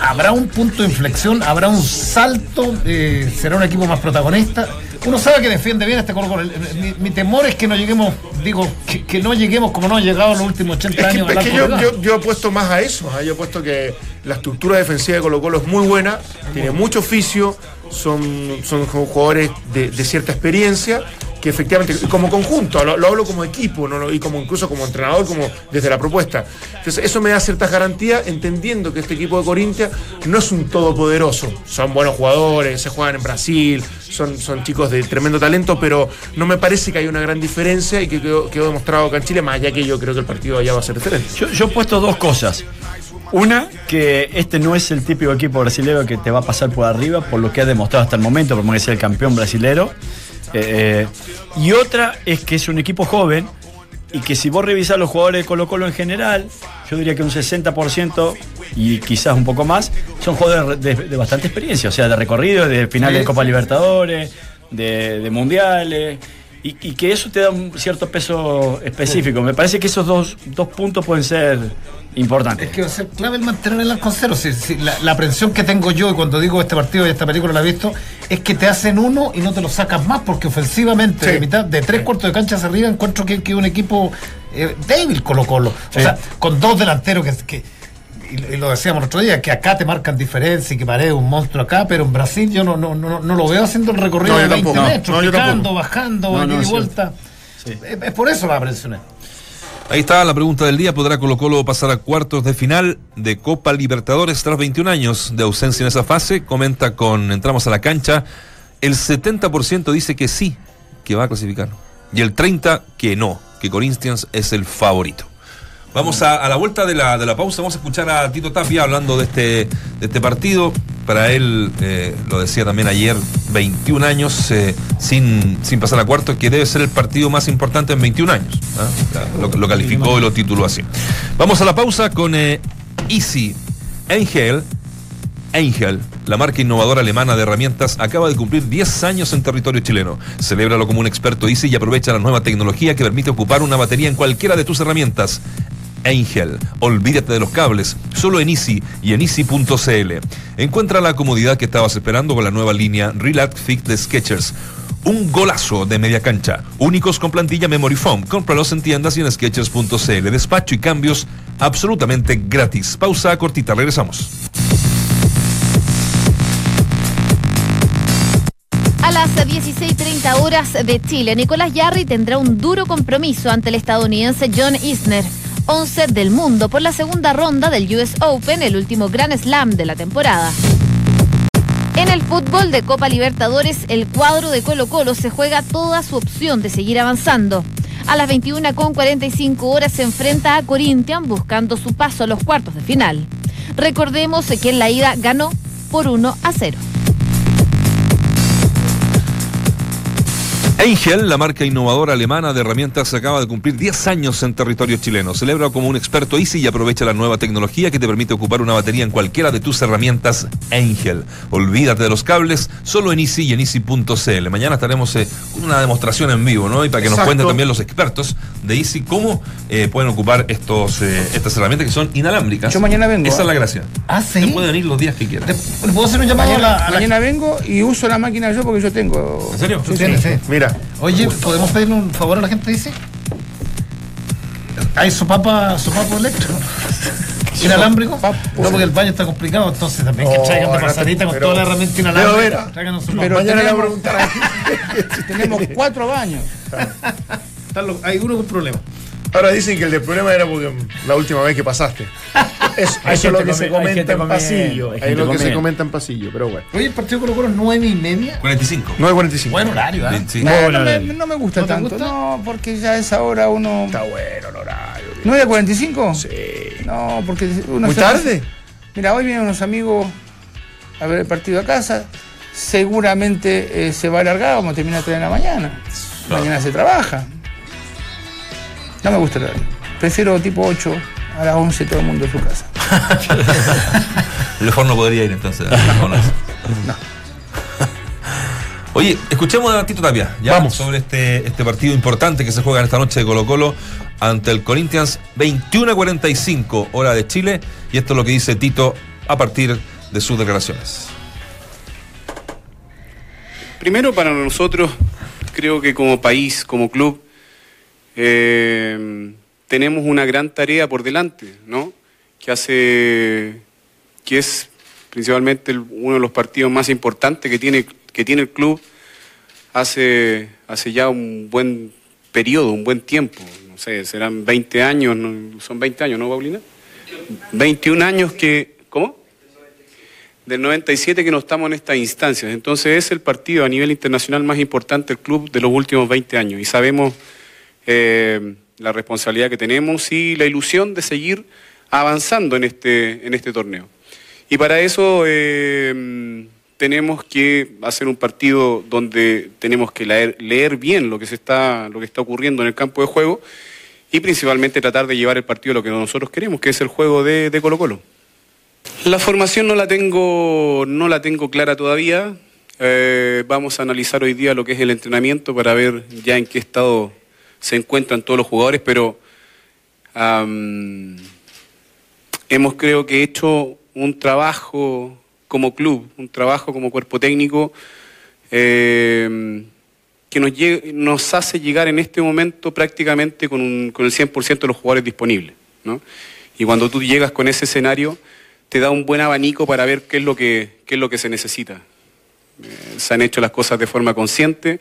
habrá un punto de inflexión, habrá un salto, eh, será un equipo más protagonista. Uno sabe que defiende bien este Colo Colo. Mi, mi temor es que no lleguemos, digo, que, que no lleguemos como no han llegado en los últimos 80 Es que, años. es que yo, yo, yo apuesto más a eso. ¿ah? Yo apuesto que la estructura defensiva de Colo Colo es muy buena, tiene mucho oficio, son, son jugadores de, de cierta experiencia que efectivamente, como conjunto, lo, lo hablo como equipo, ¿no? y como incluso como entrenador, como desde la propuesta. Entonces, eso me da ciertas garantías, entendiendo que este equipo de Corintia no es un todopoderoso. Son buenos jugadores, se juegan en Brasil, son, son chicos de tremendo talento, pero no me parece que haya una gran diferencia y que quedó, demostrado acá en Chile, más allá que yo creo que el partido allá va a ser diferente. Yo, he puesto dos cosas. Una, que este no es el típico equipo brasilero que te va a pasar por arriba, por lo que ha demostrado hasta el momento, como es el campeón brasilero. Eh, eh, y otra es que es un equipo joven y que si vos revisás los jugadores de Colo Colo en general, yo diría que un 60% y quizás un poco más, son jugadores de, de bastante experiencia, o sea, de recorrido, de finales de Copa Libertadores, de, de mundiales. Y, y que eso te da un cierto peso específico. Me parece que esos dos, dos puntos pueden ser importantes. Es que va a ser clave el mantener el arco cero. Si- si la, la aprensión que tengo yo y cuando digo este partido y esta película la he visto, es que te hacen uno y no te lo sacas más, porque ofensivamente, Sí. de mitad, de tres cuartos de cancha hacia arriba, encuentro que es un equipo eh, débil Colo Colo. O sea, con dos delanteros que, que- y, lo decíamos el otro día, que acá te marcan diferencia y que parece un monstruo acá, pero en Brasil yo no, no, no, no lo veo haciendo el recorrido No, de 20 tampoco. metros, picando, bajando, y vuelta. Sí. Es, es por eso la aprensión. Ahí está la pregunta del día. ¿Podrá Colo Colo pasar a cuartos de final de Copa Libertadores tras 21 años de ausencia en esa fase? Comenta con Entramos a la cancha. El 70% dice que sí, que va a clasificar. Y el 30% que no, que Corinthians es el favorito. Vamos a, a la vuelta de la, de la pausa, vamos a escuchar a Tito Tapia hablando de este, de este partido. Para él, eh, lo decía también ayer, 21 años eh, sin, sin pasar a cuarto, que debe ser el partido más importante en 21 años. ¿ah? Lo, lo calificó y lo tituló así. Vamos a la pausa con eh, Easy Angel. Angel, la marca innovadora alemana de herramientas, acaba de cumplir 10 años en territorio chileno. Celébralo como un experto Easy y aprovecha la nueva tecnología que permite ocupar una batería en cualquiera de tus herramientas. Angel, olvídate de los cables, solo en Easy y en Easy.cl. Encuentra la comodidad que estabas esperando con la nueva línea Relax Fit de Skechers. Un golazo de media cancha, únicos con plantilla Memory Foam. Cómpralos en tiendas y en Skechers.cl. Despacho y cambios absolutamente gratis. Pausa cortita, regresamos. A las 16.30 horas de Chile, Nicolás Yarri tendrá un duro compromiso ante el estadounidense John Isner, 11 del mundo, por la segunda ronda del US Open, el último Grand Slam de la temporada. En el fútbol de Copa Libertadores, el cuadro de Colo Colo se juega toda su opción de seguir avanzando. A las 21.45 horas se enfrenta a Corinthians buscando su paso a los cuartos de final. Recordemos que en la ida ganó por 1 a 0. Angel, la marca innovadora alemana de herramientas, acaba de cumplir 10 años en territorio chileno. Celebra como un experto Easy y aprovecha la nueva tecnología que te permite ocupar una batería en cualquiera de tus herramientas Angel. Olvídate de los cables, solo en Easy y en Easy.cl. Mañana estaremos eh, con una demostración en vivo, ¿no? Y para que nos cuenten también los expertos de Easy cómo eh, pueden ocupar estos, eh, estas herramientas que son inalámbricas. Yo mañana vengo, Esa es la gracia. Ah, sí. Se pueden ir los días que quieran. ¿Le ¿Puedo hacer un llamado a la, Mañana, a la mañana vengo y uso la máquina yo porque yo tengo. ¿En serio? Sí, sí, sí. Mira, Oye, ¿podemos pedirle un favor a la gente, dice? ¿Hay sopapa, sopapo electro? ¿Inalámbrico? No, porque el baño está complicado, entonces también que traigan de no, pasadita con pero- toda la herramienta Pero, inalámbrica. Traigan un sopapo. Pero Mañana le voy a preguntar. tenemos cuatro baños. Hay uno con problema. Ahora dicen que el del problema era porque la última vez que pasaste. Eso, es lo que se comenta en comiendo, pasillo. Es lo que se comenta en pasillo, pero bueno. Oye, el partido Colo Colo es nueve y media. 45. 9.45. Buen horario, ¿eh? Sí. No, no, bueno, me, no me gusta ¿No tanto, gusta? no, porque ya a esa hora uno... Está bueno el horario. ¿9 a 45? Sí. No, porque uno ¿Muy tarde? Mira, hoy vienen unos amigos a ver el partido a casa. Seguramente eh, se va a alargar, vamos a terminar a 3 de la mañana. Mañana se trabaja. No me gusta el horario. Prefiero tipo 8 a las 11 todo el mundo en su casa. Mejor no podría ir entonces. eso. Oye, escuchemos a Tito Tapia, ya Vamos. sobre este, este partido importante que se juega en esta noche de Colo Colo ante el Corinthians 21 a 45 hora de Chile y esto es lo que dice Tito a partir de sus declaraciones. Primero para nosotros, creo que como país, como club, eh, tenemos una gran tarea por delante, ¿no? Que hace, que es principalmente uno de los partidos más importantes que tiene, que tiene el club hace, hace ya un buen periodo, un buen tiempo. No sé, serán 20 años, ¿no? son 20 años, ¿no, Paulina? 21 años que, ¿cómo? del 97 que no estamos en estas instancias. Entonces es el partido a nivel internacional más importante del club de los últimos 20 años y sabemos eh, la responsabilidad que tenemos y la ilusión de seguir avanzando en este, en este torneo. Y para eso eh, tenemos que hacer un partido donde tenemos que leer, bien lo que, se está, lo que está ocurriendo en el campo de juego y principalmente tratar de llevar el partido a lo que nosotros queremos, que es el juego de, de Colo Colo. La formación no la tengo, no la tengo clara todavía. Eh, vamos a analizar hoy día lo que es el entrenamiento para ver ya en qué estado se encuentran todos los jugadores, pero hemos creo que hecho un trabajo como club, un trabajo como cuerpo técnico eh, que nos, nos hace llegar en este momento prácticamente con, un- con el 100% de los jugadores disponibles. ¿no? Y cuando tú llegas con ese escenario, te da un buen abanico para ver qué es lo que, qué es lo que se necesita. Eh, se han hecho las cosas de forma consciente,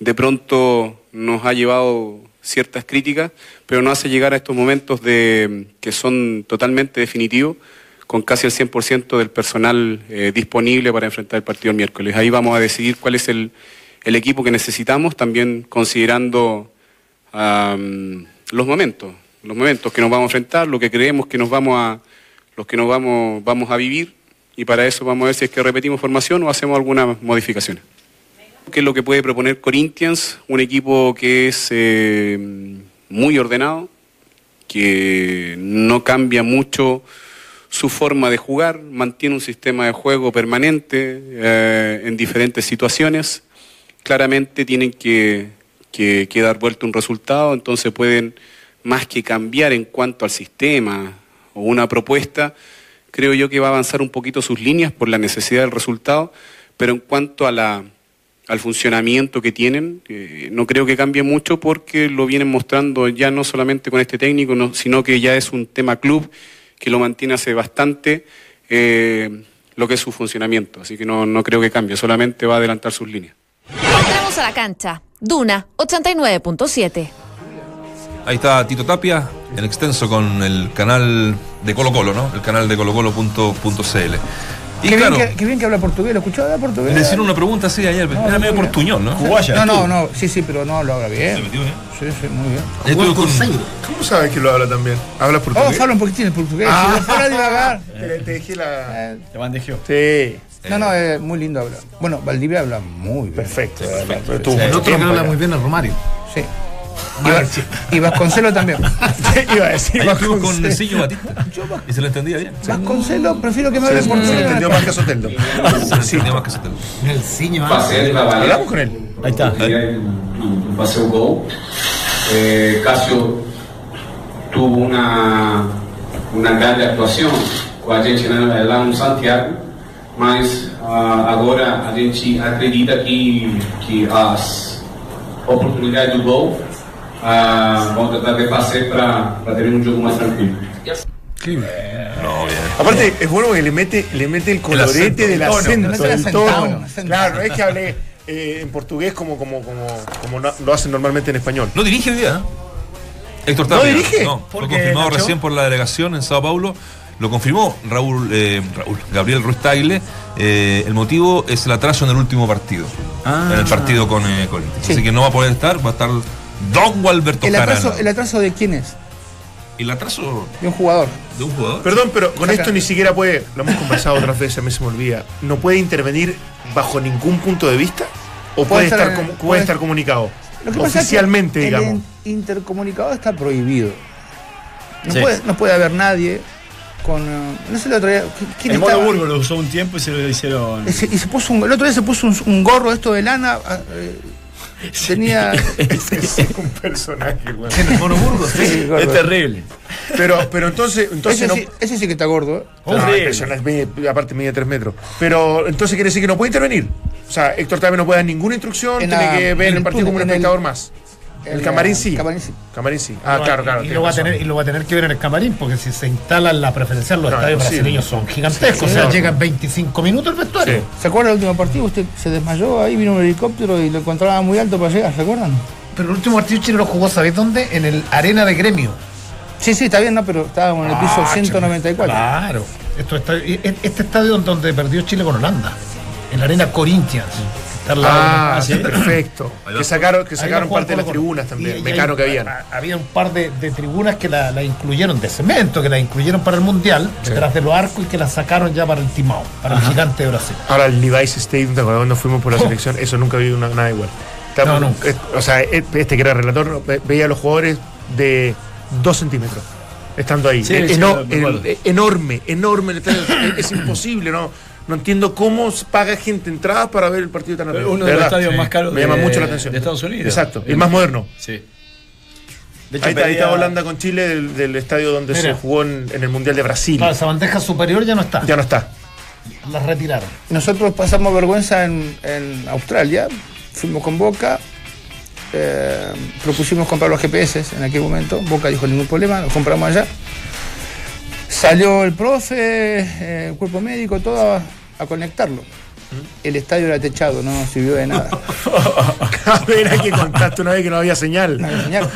de pronto nos ha llevado ciertas críticas, pero nos hace llegar a estos momentos de, que son totalmente definitivos, con casi el 100% del personal eh, disponible para enfrentar el partido el miércoles. Ahí vamos a decidir cuál es el, el equipo que necesitamos, también considerando los momentos, los momentos que nos vamos a enfrentar, lo que creemos que nos vamos a, los que nos vamos, vamos a vivir, y para eso vamos a ver si es que repetimos formación o hacemos algunas modificaciones. ¿Qué es lo que puede proponer Corinthians? Un equipo que es eh, muy ordenado, que no cambia mucho su forma de jugar, mantiene un sistema de juego permanente eh, en diferentes situaciones. Claramente tienen que, que, que dar vuelta un resultado, entonces pueden, más que cambiar en cuanto al sistema o una propuesta, creo yo que va a avanzar un poquito sus líneas por la necesidad del resultado, pero en cuanto a la, al funcionamiento que tienen, eh, no creo que cambie mucho porque lo vienen mostrando ya no solamente con este técnico, no- sino que ya es un tema club que lo mantiene hace bastante eh, lo que es su funcionamiento. Así que no, no creo que cambie, solamente va a adelantar sus líneas. Entramos a la cancha. Duna 89.7. Ahí está Tito Tapia, en extenso con el canal de Colo Colo, ¿no? El canal de colocolo.cl. Y qué, claro, bien que, qué bien que habla portugués, ¿lo escuchó hablar portugués? le hicieron una pregunta así ayer, No, era medio bien. portuñol, ¿no? Uruguaya. No, no, no, sí, sí, pero no lo habla Se bien. metió bien. Sí, sí, muy bien. Ayer estuve con- ¿Cómo sabes que lo habla también? ¿Hablas Oh, portugués? habla un poquitín de portugués. Ah. Si no fuera divagar. Te, te dejé la. Eh, Te bandejeó. Sí, no, no, es muy lindo hablar. Bueno, Valdivia habla muy bien. perfecto. Pero tú, El otro que habla muy bien es Romario. Sí. Y, Va- y Vasconcelo también. Iba a decir con Vasconcelos. Necillo Batista y se lo entendía bien. Vasconcelo, prefiero que me hable se entendió más que a Soteldo. Se lo entendía más que se te El ciño. Passeio trabalhar. Hablamos con él. Ahí está. O gol. Eh, Cássio tuvo uma, uma grande atuação com a gente lá, lá no Santiago, mas ah, agora a gente acredita que, que as oportunidades do gol ah, vamos a tratar de pase para, para tener un juego más tranquilo. No, bien. Aparte, es bueno que le mete, le mete el colorete acento, del el tono. acento, mete el el acentado, tono. acentado. Claro, no es que hable eh, en portugués como, como, como, como no- lo hacen normalmente en español. No dirige hoy día. ¿eh? Héctor ¿No Tapia. dirige? No, ¿Por fue qué, confirmado Nacho? recién por la delegación en Sao Paulo. Lo confirmó Raúl, eh, Raúl Gabriel Ruiz Tagle. Eh, el motivo es el atraso en el último partido. Ah. en el partido con eh, Corinthians. Sí. Así que no va a poder estar, va a estar Don Gualberto ¿El atraso, ¿El atraso de quién es? ¿El atraso De un jugador. de un jugador? Perdón, pero con Saca. esto ni siquiera puede, lo hemos conversado otras veces, a mí se me olvida, no puede intervenir bajo ningún punto de vista o puede, Puede estar, puede puede- estar comunicado. Lo que pasa es que Oficialmente, el digamos. in- intercomunicado está prohibido. No, Sí. puede, no puede haber nadie con. eh, no sé el otro día. ¿Quién El estaba? Burgo lo usó un tiempo y se lo hicieron. Y se, y se puso un, el otro día se puso un, un gorro esto de lana. ah, eh, tenía. Es un personaje, güey. El monoburgo, sí. Sí, gordo. Es terrible. Pero, pero entonces, entonces ese, no. sí, ese sí que está gordo. ¿eh? No, aparte mide 3 metros. Pero entonces quiere decir que no puede intervenir. O sea, Héctor Tapia no puede dar ninguna instrucción, En tiene la- que ver en el partido como un en espectador más. El, camarín sí. camarín sí. Camarín sí. Ah, claro, claro. Y lo, va a tener, y lo va a tener que ver en el camarín, porque si se instala en la preferencial, los No, estadios brasileños son gigantescos. Sí, o sea, no. llegan 25 minutos el vestuario. Sí. ¿Se acuerdan del último partido? Usted se desmayó ahí, vino un helicóptero y lo encontraba muy alto para llegar, ¿se acuerdan? Pero el último partido Chile lo jugó, ¿sabéis dónde? En el Arena de Gremio. Sí, sí, está bien, ¿no? Pero estábamos en el piso Ah, 194. Claro. Esto está- este estadio donde perdió Chile con Holanda. En la Arena Corinthians. Ah, sí, perfecto. Que sacaron, que sacaron parte de las tribunas también. Y- y Mecano hay- que habían. Había un par de, de tribunas que la, la incluyeron de cemento, que la incluyeron para el Mundial, detrás de los arcos y que la sacaron ya para el Timao, para el gigante de Brasil. Ahora el Levi's Stadium, ¿te acuerdas cuando fuimos por la selección? Eso nunca vi una, nada igual. Estamos- No, nunca. O sea, este que era relator ve- veía a los jugadores de 2 centímetros. Estando ahí. Sí, el- eh, enorme, enorme. es imposible, ¿no? No entiendo cómo paga gente entradas para ver el partido tan arriba. Uno De de los estadios más caros Me de, llama mucho la atención. de Estados Unidos. Exacto. El más moderno. Sí. Ahí De está, ahí pedía- está Holanda con Chile del, del estadio donde Mira. se jugó en, en el Mundial de Brasil. Claro, esa bandeja superior ya no está. Ya no está. La retiraron. Nosotros pasamos vergüenza en, en Australia, fuimos con Boca, eh, propusimos comprar los GPS en aquel momento, Boca dijo ningún problema, los compramos allá. Salió el profe, eh, el cuerpo médico, todo a, a conectarlo. El estadio era techado, no sirvió de nada. A ver, hay que contaste una vez que no había señal. No había señal.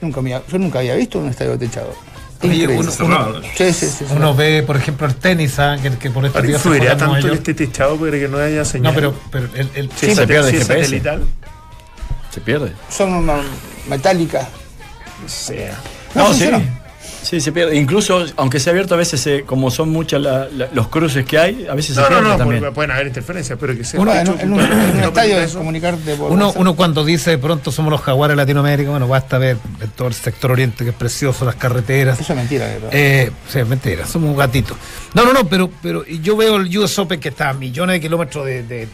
nunca me- yo nunca había visto un estadio techado. Uno- uno- Sí, sí, sí, sí. Uno ve, por ejemplo, el tenis, ¿ah? que, que por estos días se tanto el este techado para que no haya señal. No, pero, pero el, el- se pierde el GPS. satelital, Se pierde. Son una metálica. o sea. No, No, sí. funciona. Sí, se pierde. Incluso, aunque sea abierto, a veces, se- como son muchos los cruces que hay, a veces No, se no, pierde no, también. porque pueden haber interferencias, pero que sea. Uno, hecho un- en un, en un puntualmente, no estadio permita de comunicarte por Uno, uno cuando dice de pronto somos los jaguares de Latinoamérica, bueno, basta ver todo el sector oriente que es precioso, las carreteras. Eso es mentira. Eh, sí, es mentira, somos un gatito. No, no, no, pero, pero yo veo el US Open que está a millones de kilómetros de, de-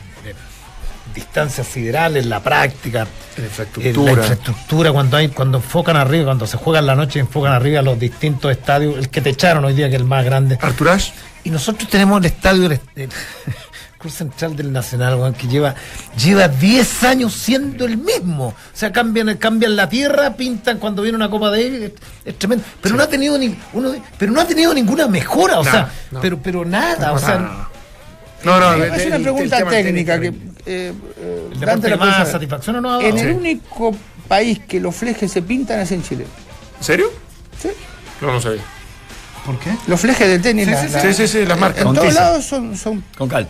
de distancia sideral en la práctica, La infraestructura. la infraestructura, cuando hay, cuando enfocan arriba, cuando se juega en la noche, enfocan arriba los distintos estadios, el que te echaron hoy día, que es el más grande. Arturash, Y nosotros tenemos el estadio del del Cruz Central del Nacional, que lleva, lleva 10 años siendo el mismo. O sea, cambian, cambian la tierra, pintan cuando viene una Copa de es, es tremendo. Pero no ha tenido ni, uno, pero no ha tenido ninguna mejora, o No, sea, no. pero, pero nada, o sea, No, no, Es el- una el- pregunta el técnica que. Eh, eh, el Dante la más satisfacción no ha dado. En el Sí. único país que los flejes se pintan es en Chile. ¿En serio? Sí. No, no sabía. ¿Por qué? Los flejes del tenis. la- la- Sí, sí, sí, las marcas. En todos lados son, son. Con cal.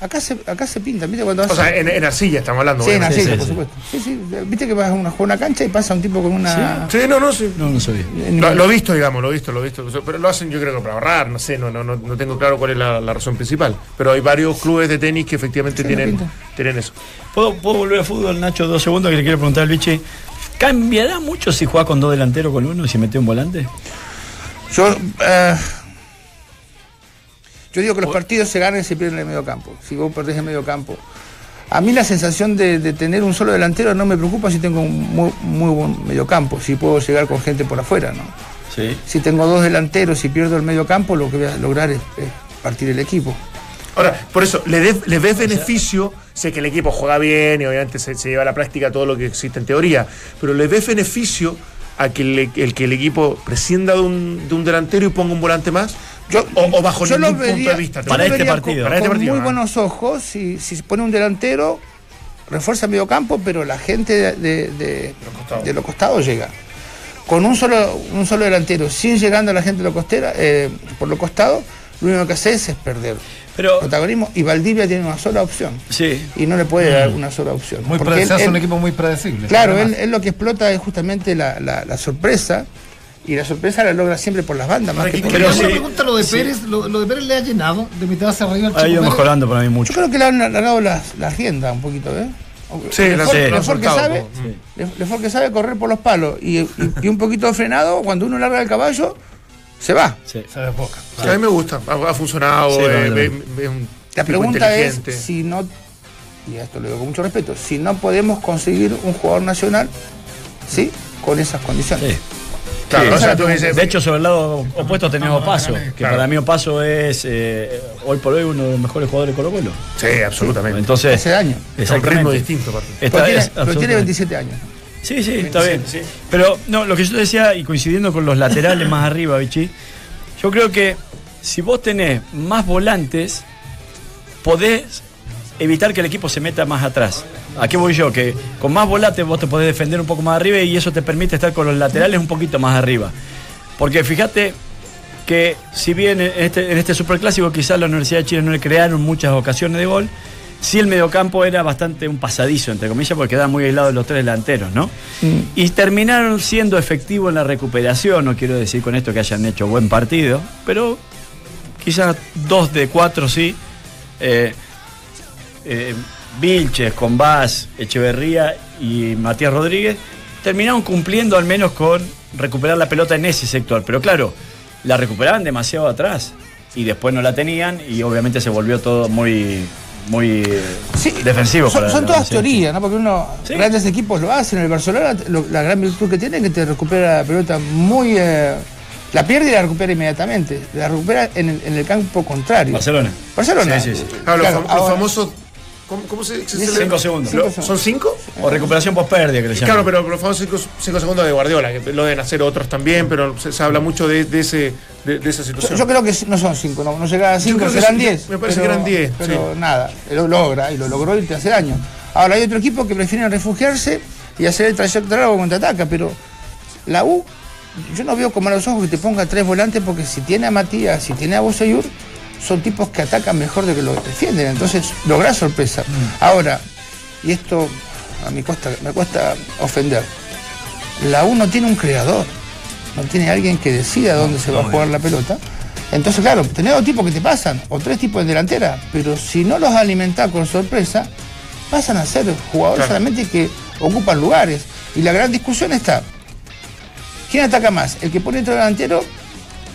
Acá se, acá se pintan, ¿viste? Cuando vas O sea, en, en arcilla estamos hablando. Sí, en arcilla, sí, por sí. supuesto. Sí, sí. Viste que vas a una, a una cancha y pasa un tipo con una. Sí, no, no, sí. No, no sabía. Lo, lo he visto, digamos, lo he visto, lo he visto. Pero lo hacen yo creo que para ahorrar, no sé, no, no, no, no tengo claro cuál es la, la razón principal. Pero hay varios clubes de tenis que efectivamente Sí, tienen, tienen eso. ¿Puedo, ¿Puedo volver al fútbol, Nacho, dos segundos que le quiero preguntar al biche? ¿Cambiará mucho si juega con dos delanteros con uno y si mete un volante? Yo, eh, yo digo que los partidos se ganan y se pierden en el medio campo. Si vos perdés en el medio campo. A mí la sensación de, de tener un solo delantero no me preocupa si tengo un muy, muy buen medio campo, si puedo llegar con gente por afuera, ¿no? Sí. Si tengo dos delanteros y pierdo el medio campo, lo que voy a lograr es, es partir el equipo. Ahora, por eso, ¿le, de- le ves beneficio? Sé que el equipo juega bien y obviamente se, se lleva a la práctica todo lo que existe en teoría, pero ¿le ves beneficio a que el, el que el equipo prescinda de un, de un delantero y ponga un volante más? Yo- o, o bajo yo ningún lo vería- punto de vista. yo Para este partido. Con, Para este con partido, muy buenos ojos, si, si se pone un delantero, refuerza el medio campo, pero la gente de, de, de- costados. de los costados llega. Con un solo, un solo delantero, sin llegando a la gente de los costera, eh, por los costados, lo único que hace es perder Pero, protagonismo. Y Valdivia tiene una sola opción. sí. Y no le puede dar una sola opción. Muy él- se hace un él- equipo muy predecible. Claro, él, lo que explota es justamente la, la- la sorpresa. Y la sorpresa la logra siempre por las bandas, más que ¿qué- por- Pero sí, me pregunta lo de Pérez, lo, lo de Pérez le ha llenado de mitad hacia arriba al Ha ido mejorando para mí Yo mucho. creo que le han alargado las, las riendas un poquito, ¿eh? Sí, Lefort- sí. Que sabe, que sabe correr por los palos y, y- y un poquito frenado, cuando uno larga el caballo, se va. Sí. Se desboca. A mí me gusta, ha, ha funcionado, Sí, eh, La pregunta es si no, y a esto lo digo con mucho respeto, si no podemos conseguir un jugador nacional, ¿sí? Con esas condiciones. Sí. Claro, Sí, o sea, tú dices, De hecho, sobre el lado opuesto tenemos Paso, que Claro. para mí Paso es eh, hoy por hoy uno de los mejores jugadores de Colo Colo. sí, absolutamente. Entonces, Hace daño. es un ritmo distinto, aparte. Esta Pero tiene, pero tiene absolutamente- 27 años. Sí, sí, está bien. Pero no, lo que yo decía, y coincidiendo con los laterales más arriba, Vichy, yo creo que si vos tenés más volantes, podés evitar que el equipo se meta más atrás. ¿A qué voy yo? Que con más volantes vos te podés defender un poco más arriba y eso te permite estar con los laterales un poquito más arriba. Porque fíjate que si bien en este, en este superclásico quizás la Universidad de Chile no le crearon muchas ocasiones de gol, sí el mediocampo era bastante un pasadizo, entre comillas, porque quedaban muy aislados los tres delanteros, ¿no? Y terminaron siendo efectivos en la recuperación, no quiero decir con esto que hayan hecho buen partido, pero quizás dos de cuatro sí. Eh, eh, Vilches, Combás, Echeverría y Matías Rodríguez terminaron cumpliendo al menos con recuperar la pelota en ese sector. Pero claro, la recuperaban demasiado atrás y después no la tenían y obviamente se volvió todo muy, muy eh, Sí, defensivo. Son, para son la todas teorías, ¿no? Porque uno, Sí. grandes equipos lo hacen. En el Barcelona, lo- la gran virtud que tiene es que te recupera la pelota muy. eh, la pierde y la recupera inmediatamente. La recupera en el, en el campo contrario. Barcelona. Barcelona. Sí, sí, sí. Claro, los, famosos. ¿Cómo, cómo se, se- Cinco segundos. Lo- Cinco segundos. ¿Son cinco? O recuperación post-pérdida, que le llaman. Claro, pero los famosos cinco, cinco segundos de Guardiola, que lo deben hacer otros también, pero se, se habla mucho de, de ese, de, de esa situación. yo creo que no son cinco, no, no llega a cinco, que serán diez. me parece pero- que eran diez, Pero sí. nada, lo logra y lo logró irte hace años. Ahora hay otro equipo que prefieren refugiarse y hacer el trayecto largo contraataca, pero la U, yo no veo con malos ojos que te ponga tres volantes porque si tiene a Matías, si tiene a Boseyur, son tipos que atacan mejor de que lo defienden. Entonces logra sorpresa. Ahora, y esto a mí cuesta, me cuesta ofender, la U no tiene un creador, no tiene alguien que decida dónde se va a jugar la pelota. Entonces, claro, tenés dos tipos que te pasan, o tres tipos en delantera, pero si no los alimentás con sorpresa, pasan a ser jugadores Claro. solamente que ocupan lugares. Y la gran discusión está, ¿quién ataca más? ¿El que pone dentro delantero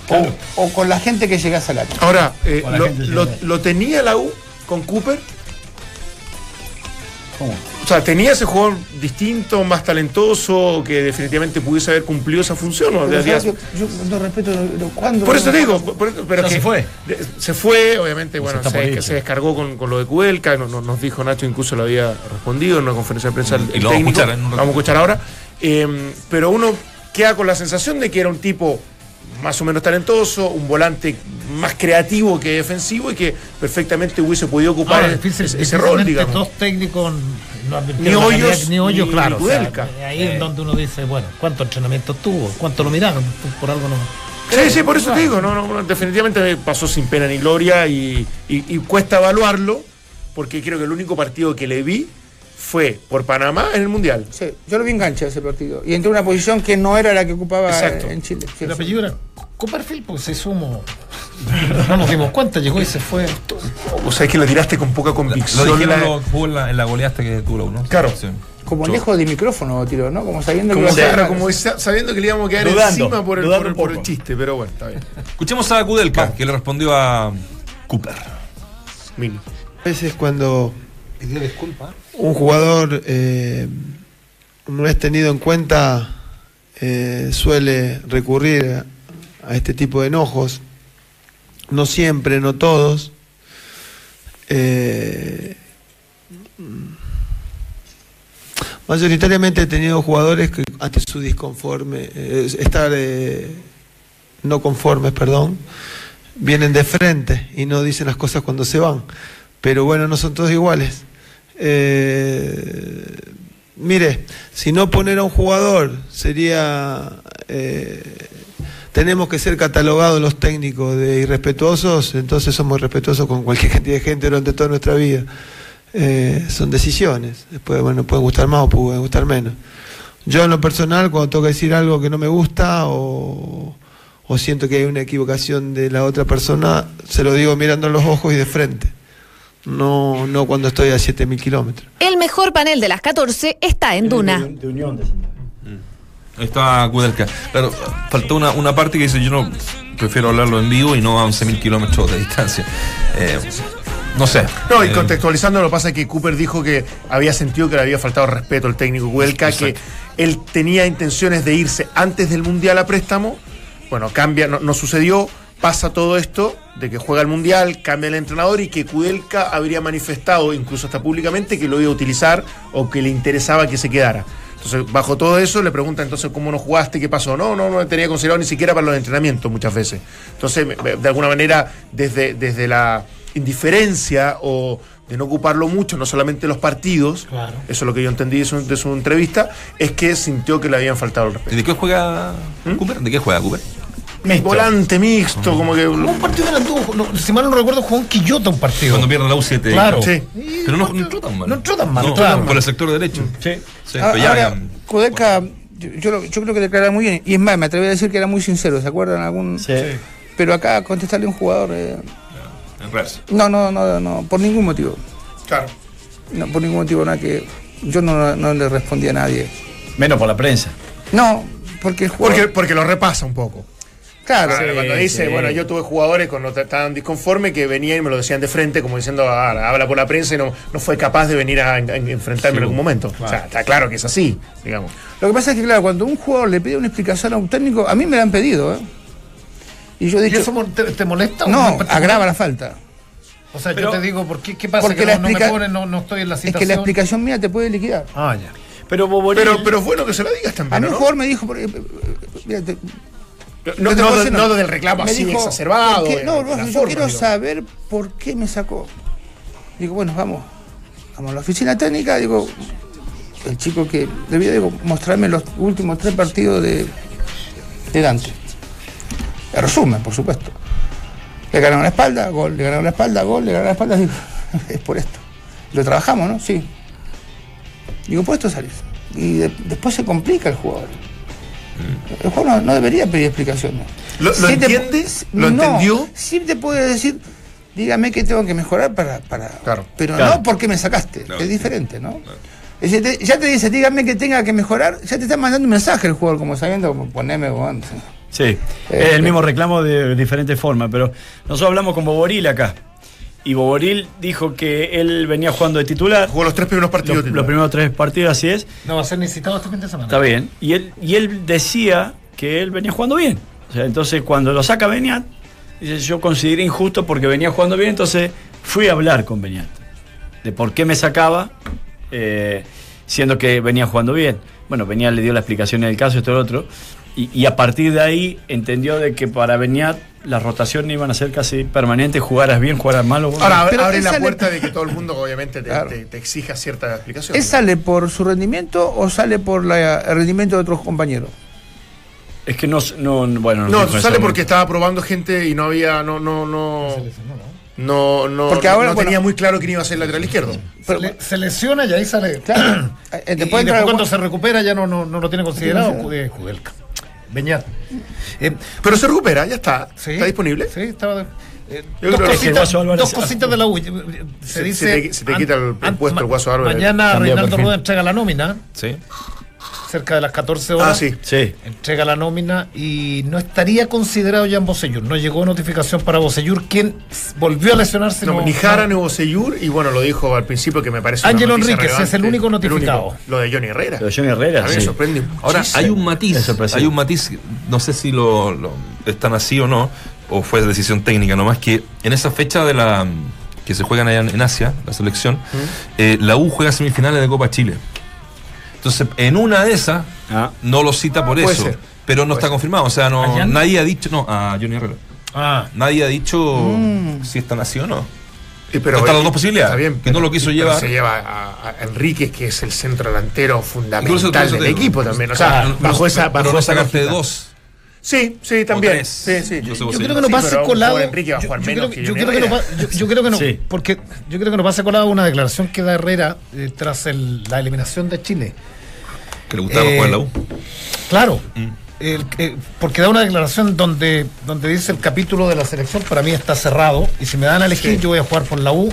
Claro. o, o con la gente que área? Ahora, eh, la lo, sí, lo- lo tenía la U con Cooper? ¿Cómo? O sea, ¿tenía ese jugador distinto, más talentoso, que definitivamente pudiese haber cumplido esa función? ¿o? Pero, Decías- ¿sabes qué? yo no respeto lo- lo- cuándo. Por eso te digo, por- pero que se fue. de- se fue, obviamente, bueno, se, descargó con, con lo de Cuelca, no- no- nos dijo Nacho, incluso lo había respondido en una conferencia de prensa. el- Y el lo vamos a técnico. escuchar en un Lo rato. vamos a escuchar ahora. Eh, pero uno queda con la sensación de que era un tipo más o menos talentoso, un volante más creativo que defensivo y que perfectamente hubiese podido ocupar Ahora, ese, difícil, ese- ese rol, digamos. Dos técnicos no Ni Hoyos, ni hoyos, ni claro. o sea, Kudelka. ahí es donde uno dice, bueno, ¿cuánto entrenamiento tuvo? ¿Cuánto lo miraron? Por algo no. Sí, sí, por eso te digo, no, no, no, definitivamente pasó sin pena ni gloria y, y- y cuesta evaluarlo, porque creo que el único partido que le vi fue por Panamá en el Mundial. Sí, yo lo vi engancha ese partido. Y entró en una posición que no era la que ocupaba Exacto. en Chile. Sí, El sí. apellido era Copperfield, pues se sumó. No nos dimos cuenta, llegó y se fue. O sea, es que lo tiraste con poca Lo convicción. dijeron la- lo que jugó en la, la hasta que tuvo la U, ¿no? Claro. Sí. Como Yo- lejos de micrófono tiró, ¿no? Como sabiendo como, que iba a claro, ser- como sa- sabiendo que le íbamos a quedar Dudando, encima por el, por el- por chiste, pero bueno, está bien. Escuchemos a Kudelka, que le respondió a Cooper. Mini. A veces cuando Pidió disculpas. Un jugador eh, no es tenido en cuenta, eh, suele recurrir a, este tipo de enojos. No siempre, no todos, eh, mayoritariamente he tenido jugadores que ante su disconforme, eh, estar no conformes, perdón, vienen de frente y no dicen las cosas cuando se van. Pero bueno, no son todos iguales. Eh, mire, si no poner a un jugador sería... eh, tenemos que ser catalogados los técnicos de irrespetuosos, entonces somos respetuosos con cualquier cantidad de gente durante toda nuestra vida. Eh, son decisiones. Después, bueno, pueden gustar más o pueden gustar menos. Yo en lo personal, cuando que decir algo que no me gusta o, o siento que hay una equivocación de la otra persona, se lo digo mirando los ojos y de frente. No, no cuando estoy a 7.000 kilómetros. El mejor panel de las 14 está en Duna. De unión de Santa Fe. Ahí está Kudelka. Claro, faltó una, una parte que dice: Yo no prefiero hablarlo en vivo y no a 11.000 kilómetros de distancia. Eh, no sé. No, y Eh, contextualizando, lo que pasa es que Cooper dijo que había sentido que le había faltado respeto al técnico Huelca, que él tenía intenciones de irse antes del Mundial a préstamo. Bueno, cambia, no, no sucedió. Pasa todo esto de que juega el Mundial, cambia el entrenador y que Kudelka habría manifestado, incluso hasta públicamente, que lo iba a utilizar o que le interesaba que se quedara. Entonces, bajo todo eso, le pregunta entonces cómo no jugaste, qué pasó. No, no, no me tenía considerado ni siquiera para los entrenamientos muchas veces. Entonces, de alguna manera, desde, desde la indiferencia o de no ocuparlo mucho, no solamente los partidos, Claro. eso es lo que yo entendí de su, de su entrevista, es que sintió que le habían faltado el ¿Y respeto. de qué juega Cooper? ¿De qué juega Cooper? Volante mixto, como que... Un partido de la tuvo, no, si mal no recuerdo, jugó un Quillota un partido. Cuando pierde la U7. Claro. Sí. Pero no, no entró tan mal. No entró tan mal, No, claro. por el sector derecho. Sí. Sí, Ah, ya- Ahora, ya- Kudelka, yo, yo creo que declara muy bien. Y es más, me atrevo a decir que era muy sincero, ¿se acuerdan? algún Sí. Pero acá contestarle a un jugador. eh, en no, no, no, no, por ningún motivo. Claro. No, por ningún motivo, nada que. Yo no, no le respondí a nadie. Menos por la prensa. No, porque el jugador. Porque, porque lo repasa un poco. Claro, cuando dice, sí. bueno, yo tuve jugadores cuando t- estaban disconformes que venían y me lo decían de frente, como diciendo, ah, habla por la prensa y no, no fue capaz de venir a, en- en- enfrentarme en algún momento. O sea, está claro que es así, digamos. Lo que pasa es que, claro, cuando un jugador le pide una explicación a un técnico, a mí me la han pedido, ¿eh? Y yo he ¿Y dicho, eso mo- te, te molesta? o no, agrava la falta. O sea, Pero- yo te digo, ¿por qué, qué pasa Porque que la no, no me ponen, no, no estoy en la Es situación? que la explicación mía te puede liquidar. Ah, ya. Pero Boboril. Pero, pero es bueno que se lo digas A también, mí un ¿no? jugador me dijo, por- eh, eh, mira, te- No, no, no del reclamo me así dijo, exacerbado. No, yo forma, quiero digo. saber por qué me sacó. Digo, bueno, vamos. Vamos a la oficina técnica, digo, el chico que debía digo, mostrarme los últimos tres partidos de, de Dante. El resumen, por supuesto. Le ganaron la espalda, gol, le ganaron la espalda, gol, le ganaron la espalda, digo, es por esto. Lo trabajamos, ¿no? Sí. Digo, por esto salís. Y de- después se complica el jugador. El jugador no, no debería pedir explicaciones. ¿Lo- entiendes? ¿Lo no, entendió? Sí te puede decir, dígame qué tengo que mejorar para... para Claro. pero Claro. no porque me sacaste, Claro. es diferente, ¿no? Es decir, te- ya te dice, dígame que tenga que mejorar, ya te está mandando un mensaje el jugador, como sabiendo, poneme. Sí, es el mismo reclamo de diferente forma, pero nosotros hablamos con Boboril acá. Y Boboril dijo que él venía jugando de titular. Jugó los tres primeros partidos. Los, primeros tres partidos, así es. No va a ser ni citado este fin de semana. Está bien. Y él, y él decía que él venía jugando bien. O sea, entonces cuando lo saca Beniat, dice, yo consideré injusto porque venía jugando bien, entonces fui a hablar con Beniat. De por qué me sacaba, eh, siendo que venía jugando bien. Bueno, Beniat le dio la explicación en el caso, esto y lo otro. Y, y a partir de ahí entendió de que para Beniat las rotaciones iban a ser casi permanentes, jugaras bien, jugaras mal. o bueno. Ahora, Pero abre la puerta de que todo el mundo, obviamente, te, Claro. te- te exija cierta explicación. ¿Él sale por su rendimiento o sale por la- el rendimiento de otros compañeros? es que no, no bueno, No, sé con sale porque estaba probando gente y no había, no, no, no, no, no, Porque no- ahora, no bueno- tenía muy claro quién iba a ser el lateral izquierdo. Se, le- se lesiona y ahí sale. Claro. Eh, Y, y después cuando se recupera ya no, no, no lo tiene considerado No Jude- Judelka. Beñat. Eh, Pero se recupera, ya está. sí, ¿Está disponible? Sí, estaba. de- eh, dos cositas, dos cositas de la U. Se, Se- dice. se te- se te quita el- el puesto el Guaso Álvarez. Mañana Reinaldo. Rueda entrega la nómina, Sí. Cerca de las 14 horas. Ah, sí. Sí. Entrega la nómina y no estaría considerado ya en Bosellur. No llegó notificación para Bosellur, quien volvió a lesionarse. No, ni Jara ni Bocellur, y bueno, lo dijo al principio que me parece. noticia Enríquez, es el único notificado. Lo de Johnny Herrera. Lo de Johnny Herrera, A mí me sorprende Ahora, hay un matiz, hay un matiz, no sé si lo, lo- están así o no, o fue decisión técnica nomás, que en esa fecha de la, que se juegan allá en, en Asia, la selección, eh, la U juega semifinales de Copa Chile. Entonces, en una de esas, Ah. no lo cita por Puede eso, ser. pero no está confirmado. O sea, ¿A no, nadie ha dicho, no, a Johnny Herrera. Ah. Nadie ha dicho si están así o no. Sí, pero Están las eh, dos posibilidades, está bien, que no lo quiso pero llevar. Se lleva a, a Enrique, que es el centro delantero fundamental del digo. equipo también. O sea, Claro, bajo pero- esa. pero Bajo no esa sacarte lógica. dos. Sí, sí, también. Sí, sí. Yo Yo vos creo que no pero colado. Juan Enrique va a yo- jugar yo menos creo- que yo no Herrera. pa- yo- yo creo que no, Sí. porque yo creo que no pasa colado una declaración que da Herrera eh, tras el- la eliminación de Chile. Que le gustaba Eh, jugar en la U. Claro. Mm. El- eh, porque da una declaración donde, donde dice el capítulo de la selección para mí está cerrado y si me dan a elegir yo voy a jugar por la U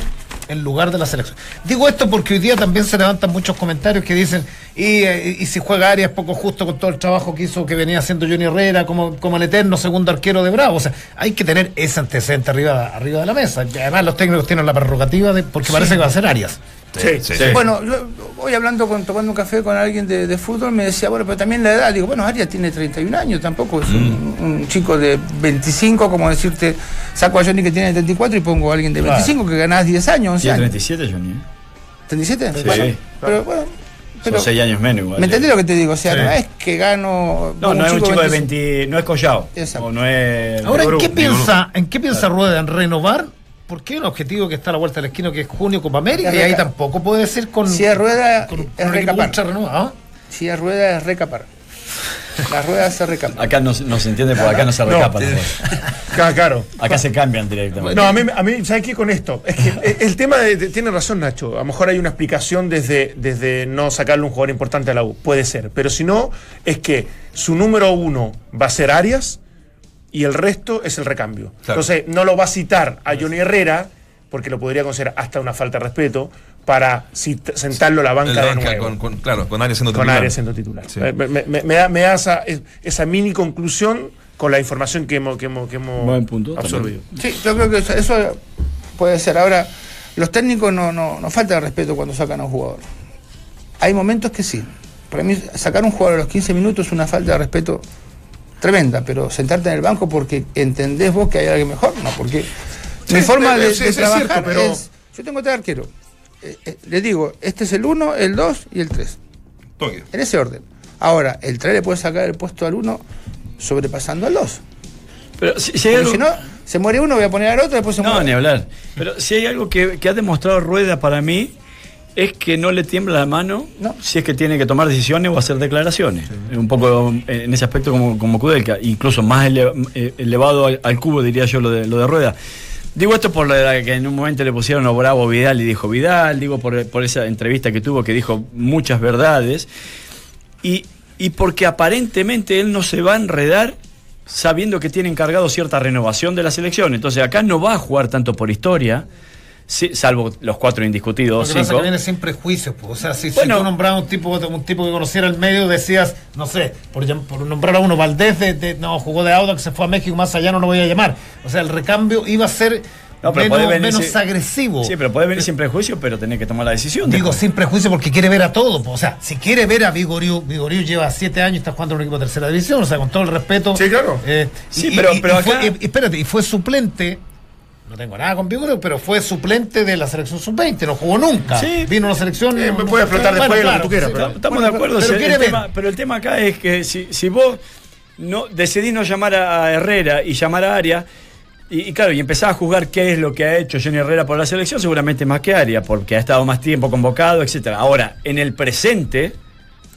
en lugar de la selección. Digo esto porque hoy día también se levantan muchos comentarios que dicen y, eh, y si juega Arias poco justo con todo el trabajo que hizo que venía haciendo Johnny Herrera como, como el eterno segundo arquero de Bravo. O sea, hay que tener ese antecedente arriba, arriba de la mesa. Además los técnicos tienen la prerrogativa de porque parece que va a ser Arias. Sí, Sí. Bueno, yo voy hablando con, tomando un café con alguien de, de fútbol, me decía, bueno, pero también la edad. Digo, bueno, Arias tiene 31 años, tampoco es un, un chico de 25, como decirte, saco a Johnny que tiene 34 y pongo a alguien de Claro. 25 que ganás 10 años, 11 Tiene años. 37, Johnny. ¿eh? ¿37? Sí. Bueno, pero bueno. Pero, Son 6 años menos igual. ¿Me entendés lo que te digo? O sea, Sí. no es que gano. No, un no es un chico de 25. 20. No es Collao. Exacto. O no es. Ahora, ¿en qué piensa, ¿en qué piensa Rueda? ¿En renovar? ¿Por qué un objetivo que está a la vuelta del esquino, que es junio Copa América? Y ahí tampoco puede ser con, Si es rueda, con, con es recapar. Si es rueda, es recapar. La rueda se recapa. Acá no, se- no se entiende porque acá no se No. recapa. la cosa. Claro. Acá se cambian directamente. No, a mí, a mí ¿sabes qué con esto? Es que eh, el tema de, de- tiene razón Nacho, a lo mejor hay una explicación desde, desde no sacarle un jugador importante a la U, puede ser, pero si no, es que su número uno va a ser Arias y el resto es el recambio. Claro. Entonces, no lo va a citar a Johnny Herrera, porque lo podría considerar hasta una falta de respeto, para sentarlo a la banca la de nuevo. con, con- claro, con Arias siendo con titular. Arias siendo titular. Sí. Me, me- me- me da, me da esa, esa mini conclusión con la información que hemos, que hemos, que hemos Buen punto, absorbido. Sí, yo creo que eso, eso puede ser. Ahora, los técnicos no, no, no falta de respeto cuando sacan a un jugador. Hay momentos que sí. Para mí, sacar a un jugador a los 15 minutos es una falta de respeto tremenda, pero sentarte en el banco porque entendés vos que hay alguien mejor, no, porque Sí, mi forma de, sí, de es trabajar cierto, pero- es. Yo tengo tres arqueros. Eh, eh, les digo, este es el 1, el 2 y el 3. Toque. En ese orden. Ahora, el 3 le puede sacar el puesto al 1 sobrepasando al 2. Pero si, si hay algo- si no, se muere uno, voy a poner al otro, después se No, muere. ni hablar. Pero si hay algo que, que ha demostrado Rueda para mí es que no le tiembla la mano No. si es que tiene que tomar decisiones o hacer declaraciones. Un poco eh, en ese aspecto como, como Kudelka, incluso más ele- eh, elevado al, al cubo, diría yo, lo de, lo de Rueda. Digo esto por la que en un momento le pusieron a Bravo Vidal y dijo Vidal, digo por, por esa entrevista que tuvo que dijo muchas verdades, y, y porque aparentemente él no se va a enredar sabiendo que tiene encargado cierta renovación de la selección. Entonces acá no va a jugar tanto por historia, sí, salvo los cuatro Lo indiscutidos, que pasa cinco. que viene sin prejuicios. pues. O sea, si, si Bueno. tú nombrabas un tipo, un tipo que conociera el medio, decías, no sé, por, llam- por nombrar a uno, Valdés, de, de- no, jugó de Audax, se fue a México, más allá no lo voy a llamar. O sea, el recambio iba a ser No, pero menos, puede venir menos agresivo. Sí, pero puede venir sin prejuicio, pero tenés que tomar la decisión. Digo, después. sin prejuicio porque quiere ver a todo. pues. O sea, si quiere ver a Vigoriu, Vigoriu lleva siete años y está jugando en un equipo de tercera división, o sea, con todo el respeto. Sí, claro. Eh, Sí, pero- pero fue, acá- y- espérate, y fue suplente. No tengo nada con Vigoriu, pero fue suplente de la selección sub-20, no jugó nunca. Sí. Vino a una selección. Eh, puede explotar después lo que tú quieras, sí, pero-. Estamos Bueno, de acuerdo, pero si el- tema- pero el tema acá es que si, si vos no decidís no llamar a Herrera y llamar a Aria, y, y claro, y empezás a juzgar qué es lo que ha hecho Johnny Herrera por la selección, seguramente más que Aria, porque ha estado más tiempo convocado, etcétera. Ahora, en el presente,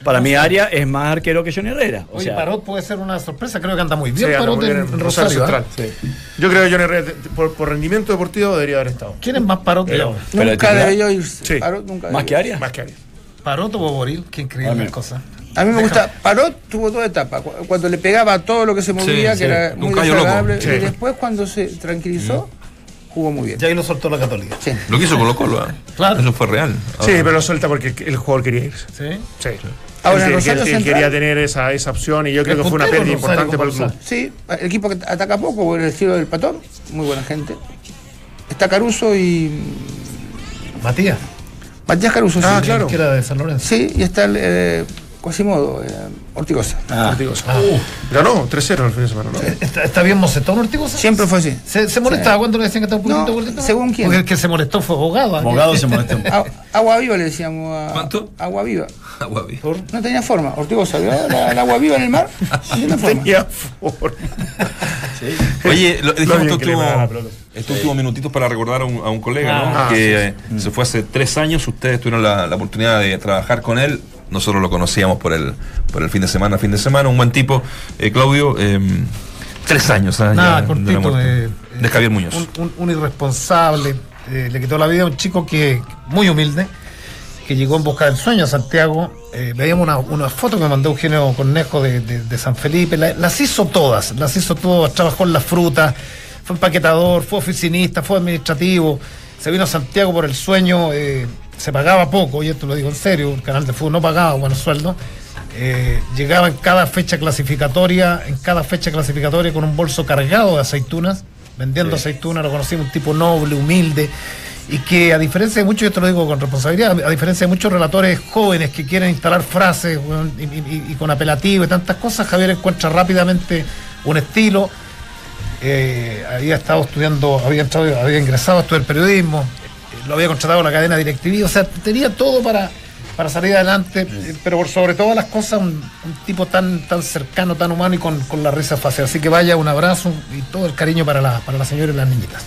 para mí Aria es más arquero que Johnny Herrera. O Oye, sea, Parot puede ser una sorpresa, creo que anda muy Sí, bien anda Parot muy bien en, en en Rosario Rosario. Central. ¿eh? Yo creo que Johnny Herrera, por, por rendimiento deportivo, debería haber estado. ¿Quién es más Parot que Pero- ahora? Pero de nunca debió ir. Sí. Parot nunca más que. Aria. Más que Arias. Parot o Boboril, qué increíble cosa. A mí me gusta. Parot tuvo toda etapa. Cu- Cuando le pegaba a todo lo que se movía, Sí, que sí, era muy desagradable. Sí. Y después, cuando se tranquilizó, jugó muy bien. Ya ahí lo soltó la Católica. Sí. Lo que hizo Colo Colo, ¿eh? Claro. Eso fue real. Sí, pero lo suelta porque el jugador quería irse. ¿Sí? Sí. Ahora, Él- él- quería tener esa, esa opción y yo creo que fue una pérdida importante para el club. Sí, el equipo que ataca poco, el estilo del patón, muy buena gente. Está Caruso y. Matías, Matías Caruso, Ah, sí. claro. que era de San Lorenzo. Sí, y está el, eh, Quasimodo, eh, Ortigosa. Ah, Ganó 3-0 el fin de semana, ¿no? ¿Está, está bien Mocetón Ortigosa? Siempre fue así. ¿Se, se molestaba cuando le decían que estaba un poquito No, gordito? según quién. Porque el que se molestó fue abogado. ¿ah? Abogado se molestó. A- agua viva le decíamos a. ¿Cuánto? Agua viva. Agua viva. No tenía forma. Ortigosa, ¿vio? La- el agua viva en el mar. No tenía forma. Oye, lo, dijimos estos últimos, la pelota. estos últimos minutitos para recordar a un, a un colega ¿no? Ah, que eh, se fue hace tres años. Ustedes tuvieron la, la oportunidad de trabajar con él. Nosotros lo conocíamos por el, por el fin de semana, fin de semana. Un buen tipo, eh, Claudio. eh, tres años ah, Nada, ya de cortito. la muerte. eh, de Javier Muñoz. Un, un- un irresponsable. eh, le quitó la vida a un chico que muy humilde, que llegó en busca del sueño a Santiago. Eh, veíamos una, una foto que me mandó Eugenio Cornejo de, de- de San Felipe. La- las hizo todas, las hizo todas. Trabajó en la fruta, fue empaquetador, fue oficinista, fue administrativo. Se vino a Santiago por el sueño. eh, se pagaba poco, y esto lo digo en serio, el canal de fútbol no pagaba buenos sueldos. Eh, llegaba en cada fecha clasificatoria, en cada fecha clasificatoria con un bolso cargado de aceitunas, vendiendo aceitunas, lo conocimos un tipo noble, humilde, y que a diferencia de muchos, y esto lo digo con responsabilidad, a diferencia de muchos relatores jóvenes que quieren instalar frases y, y- y con apelativo y tantas cosas, Javier encuentra rápidamente un estilo. Eh, había estado estudiando, había entrado, había ingresado a estudiar periodismo, lo había contratado la cadena directiva, o sea, tenía todo para, para salir adelante, eh, pero por sobre todas las cosas, un, un tipo tan, tan cercano, tan humano y con, con la risa fácil. Así que vaya, un abrazo y todo el cariño para la, para la señora y las niñitas.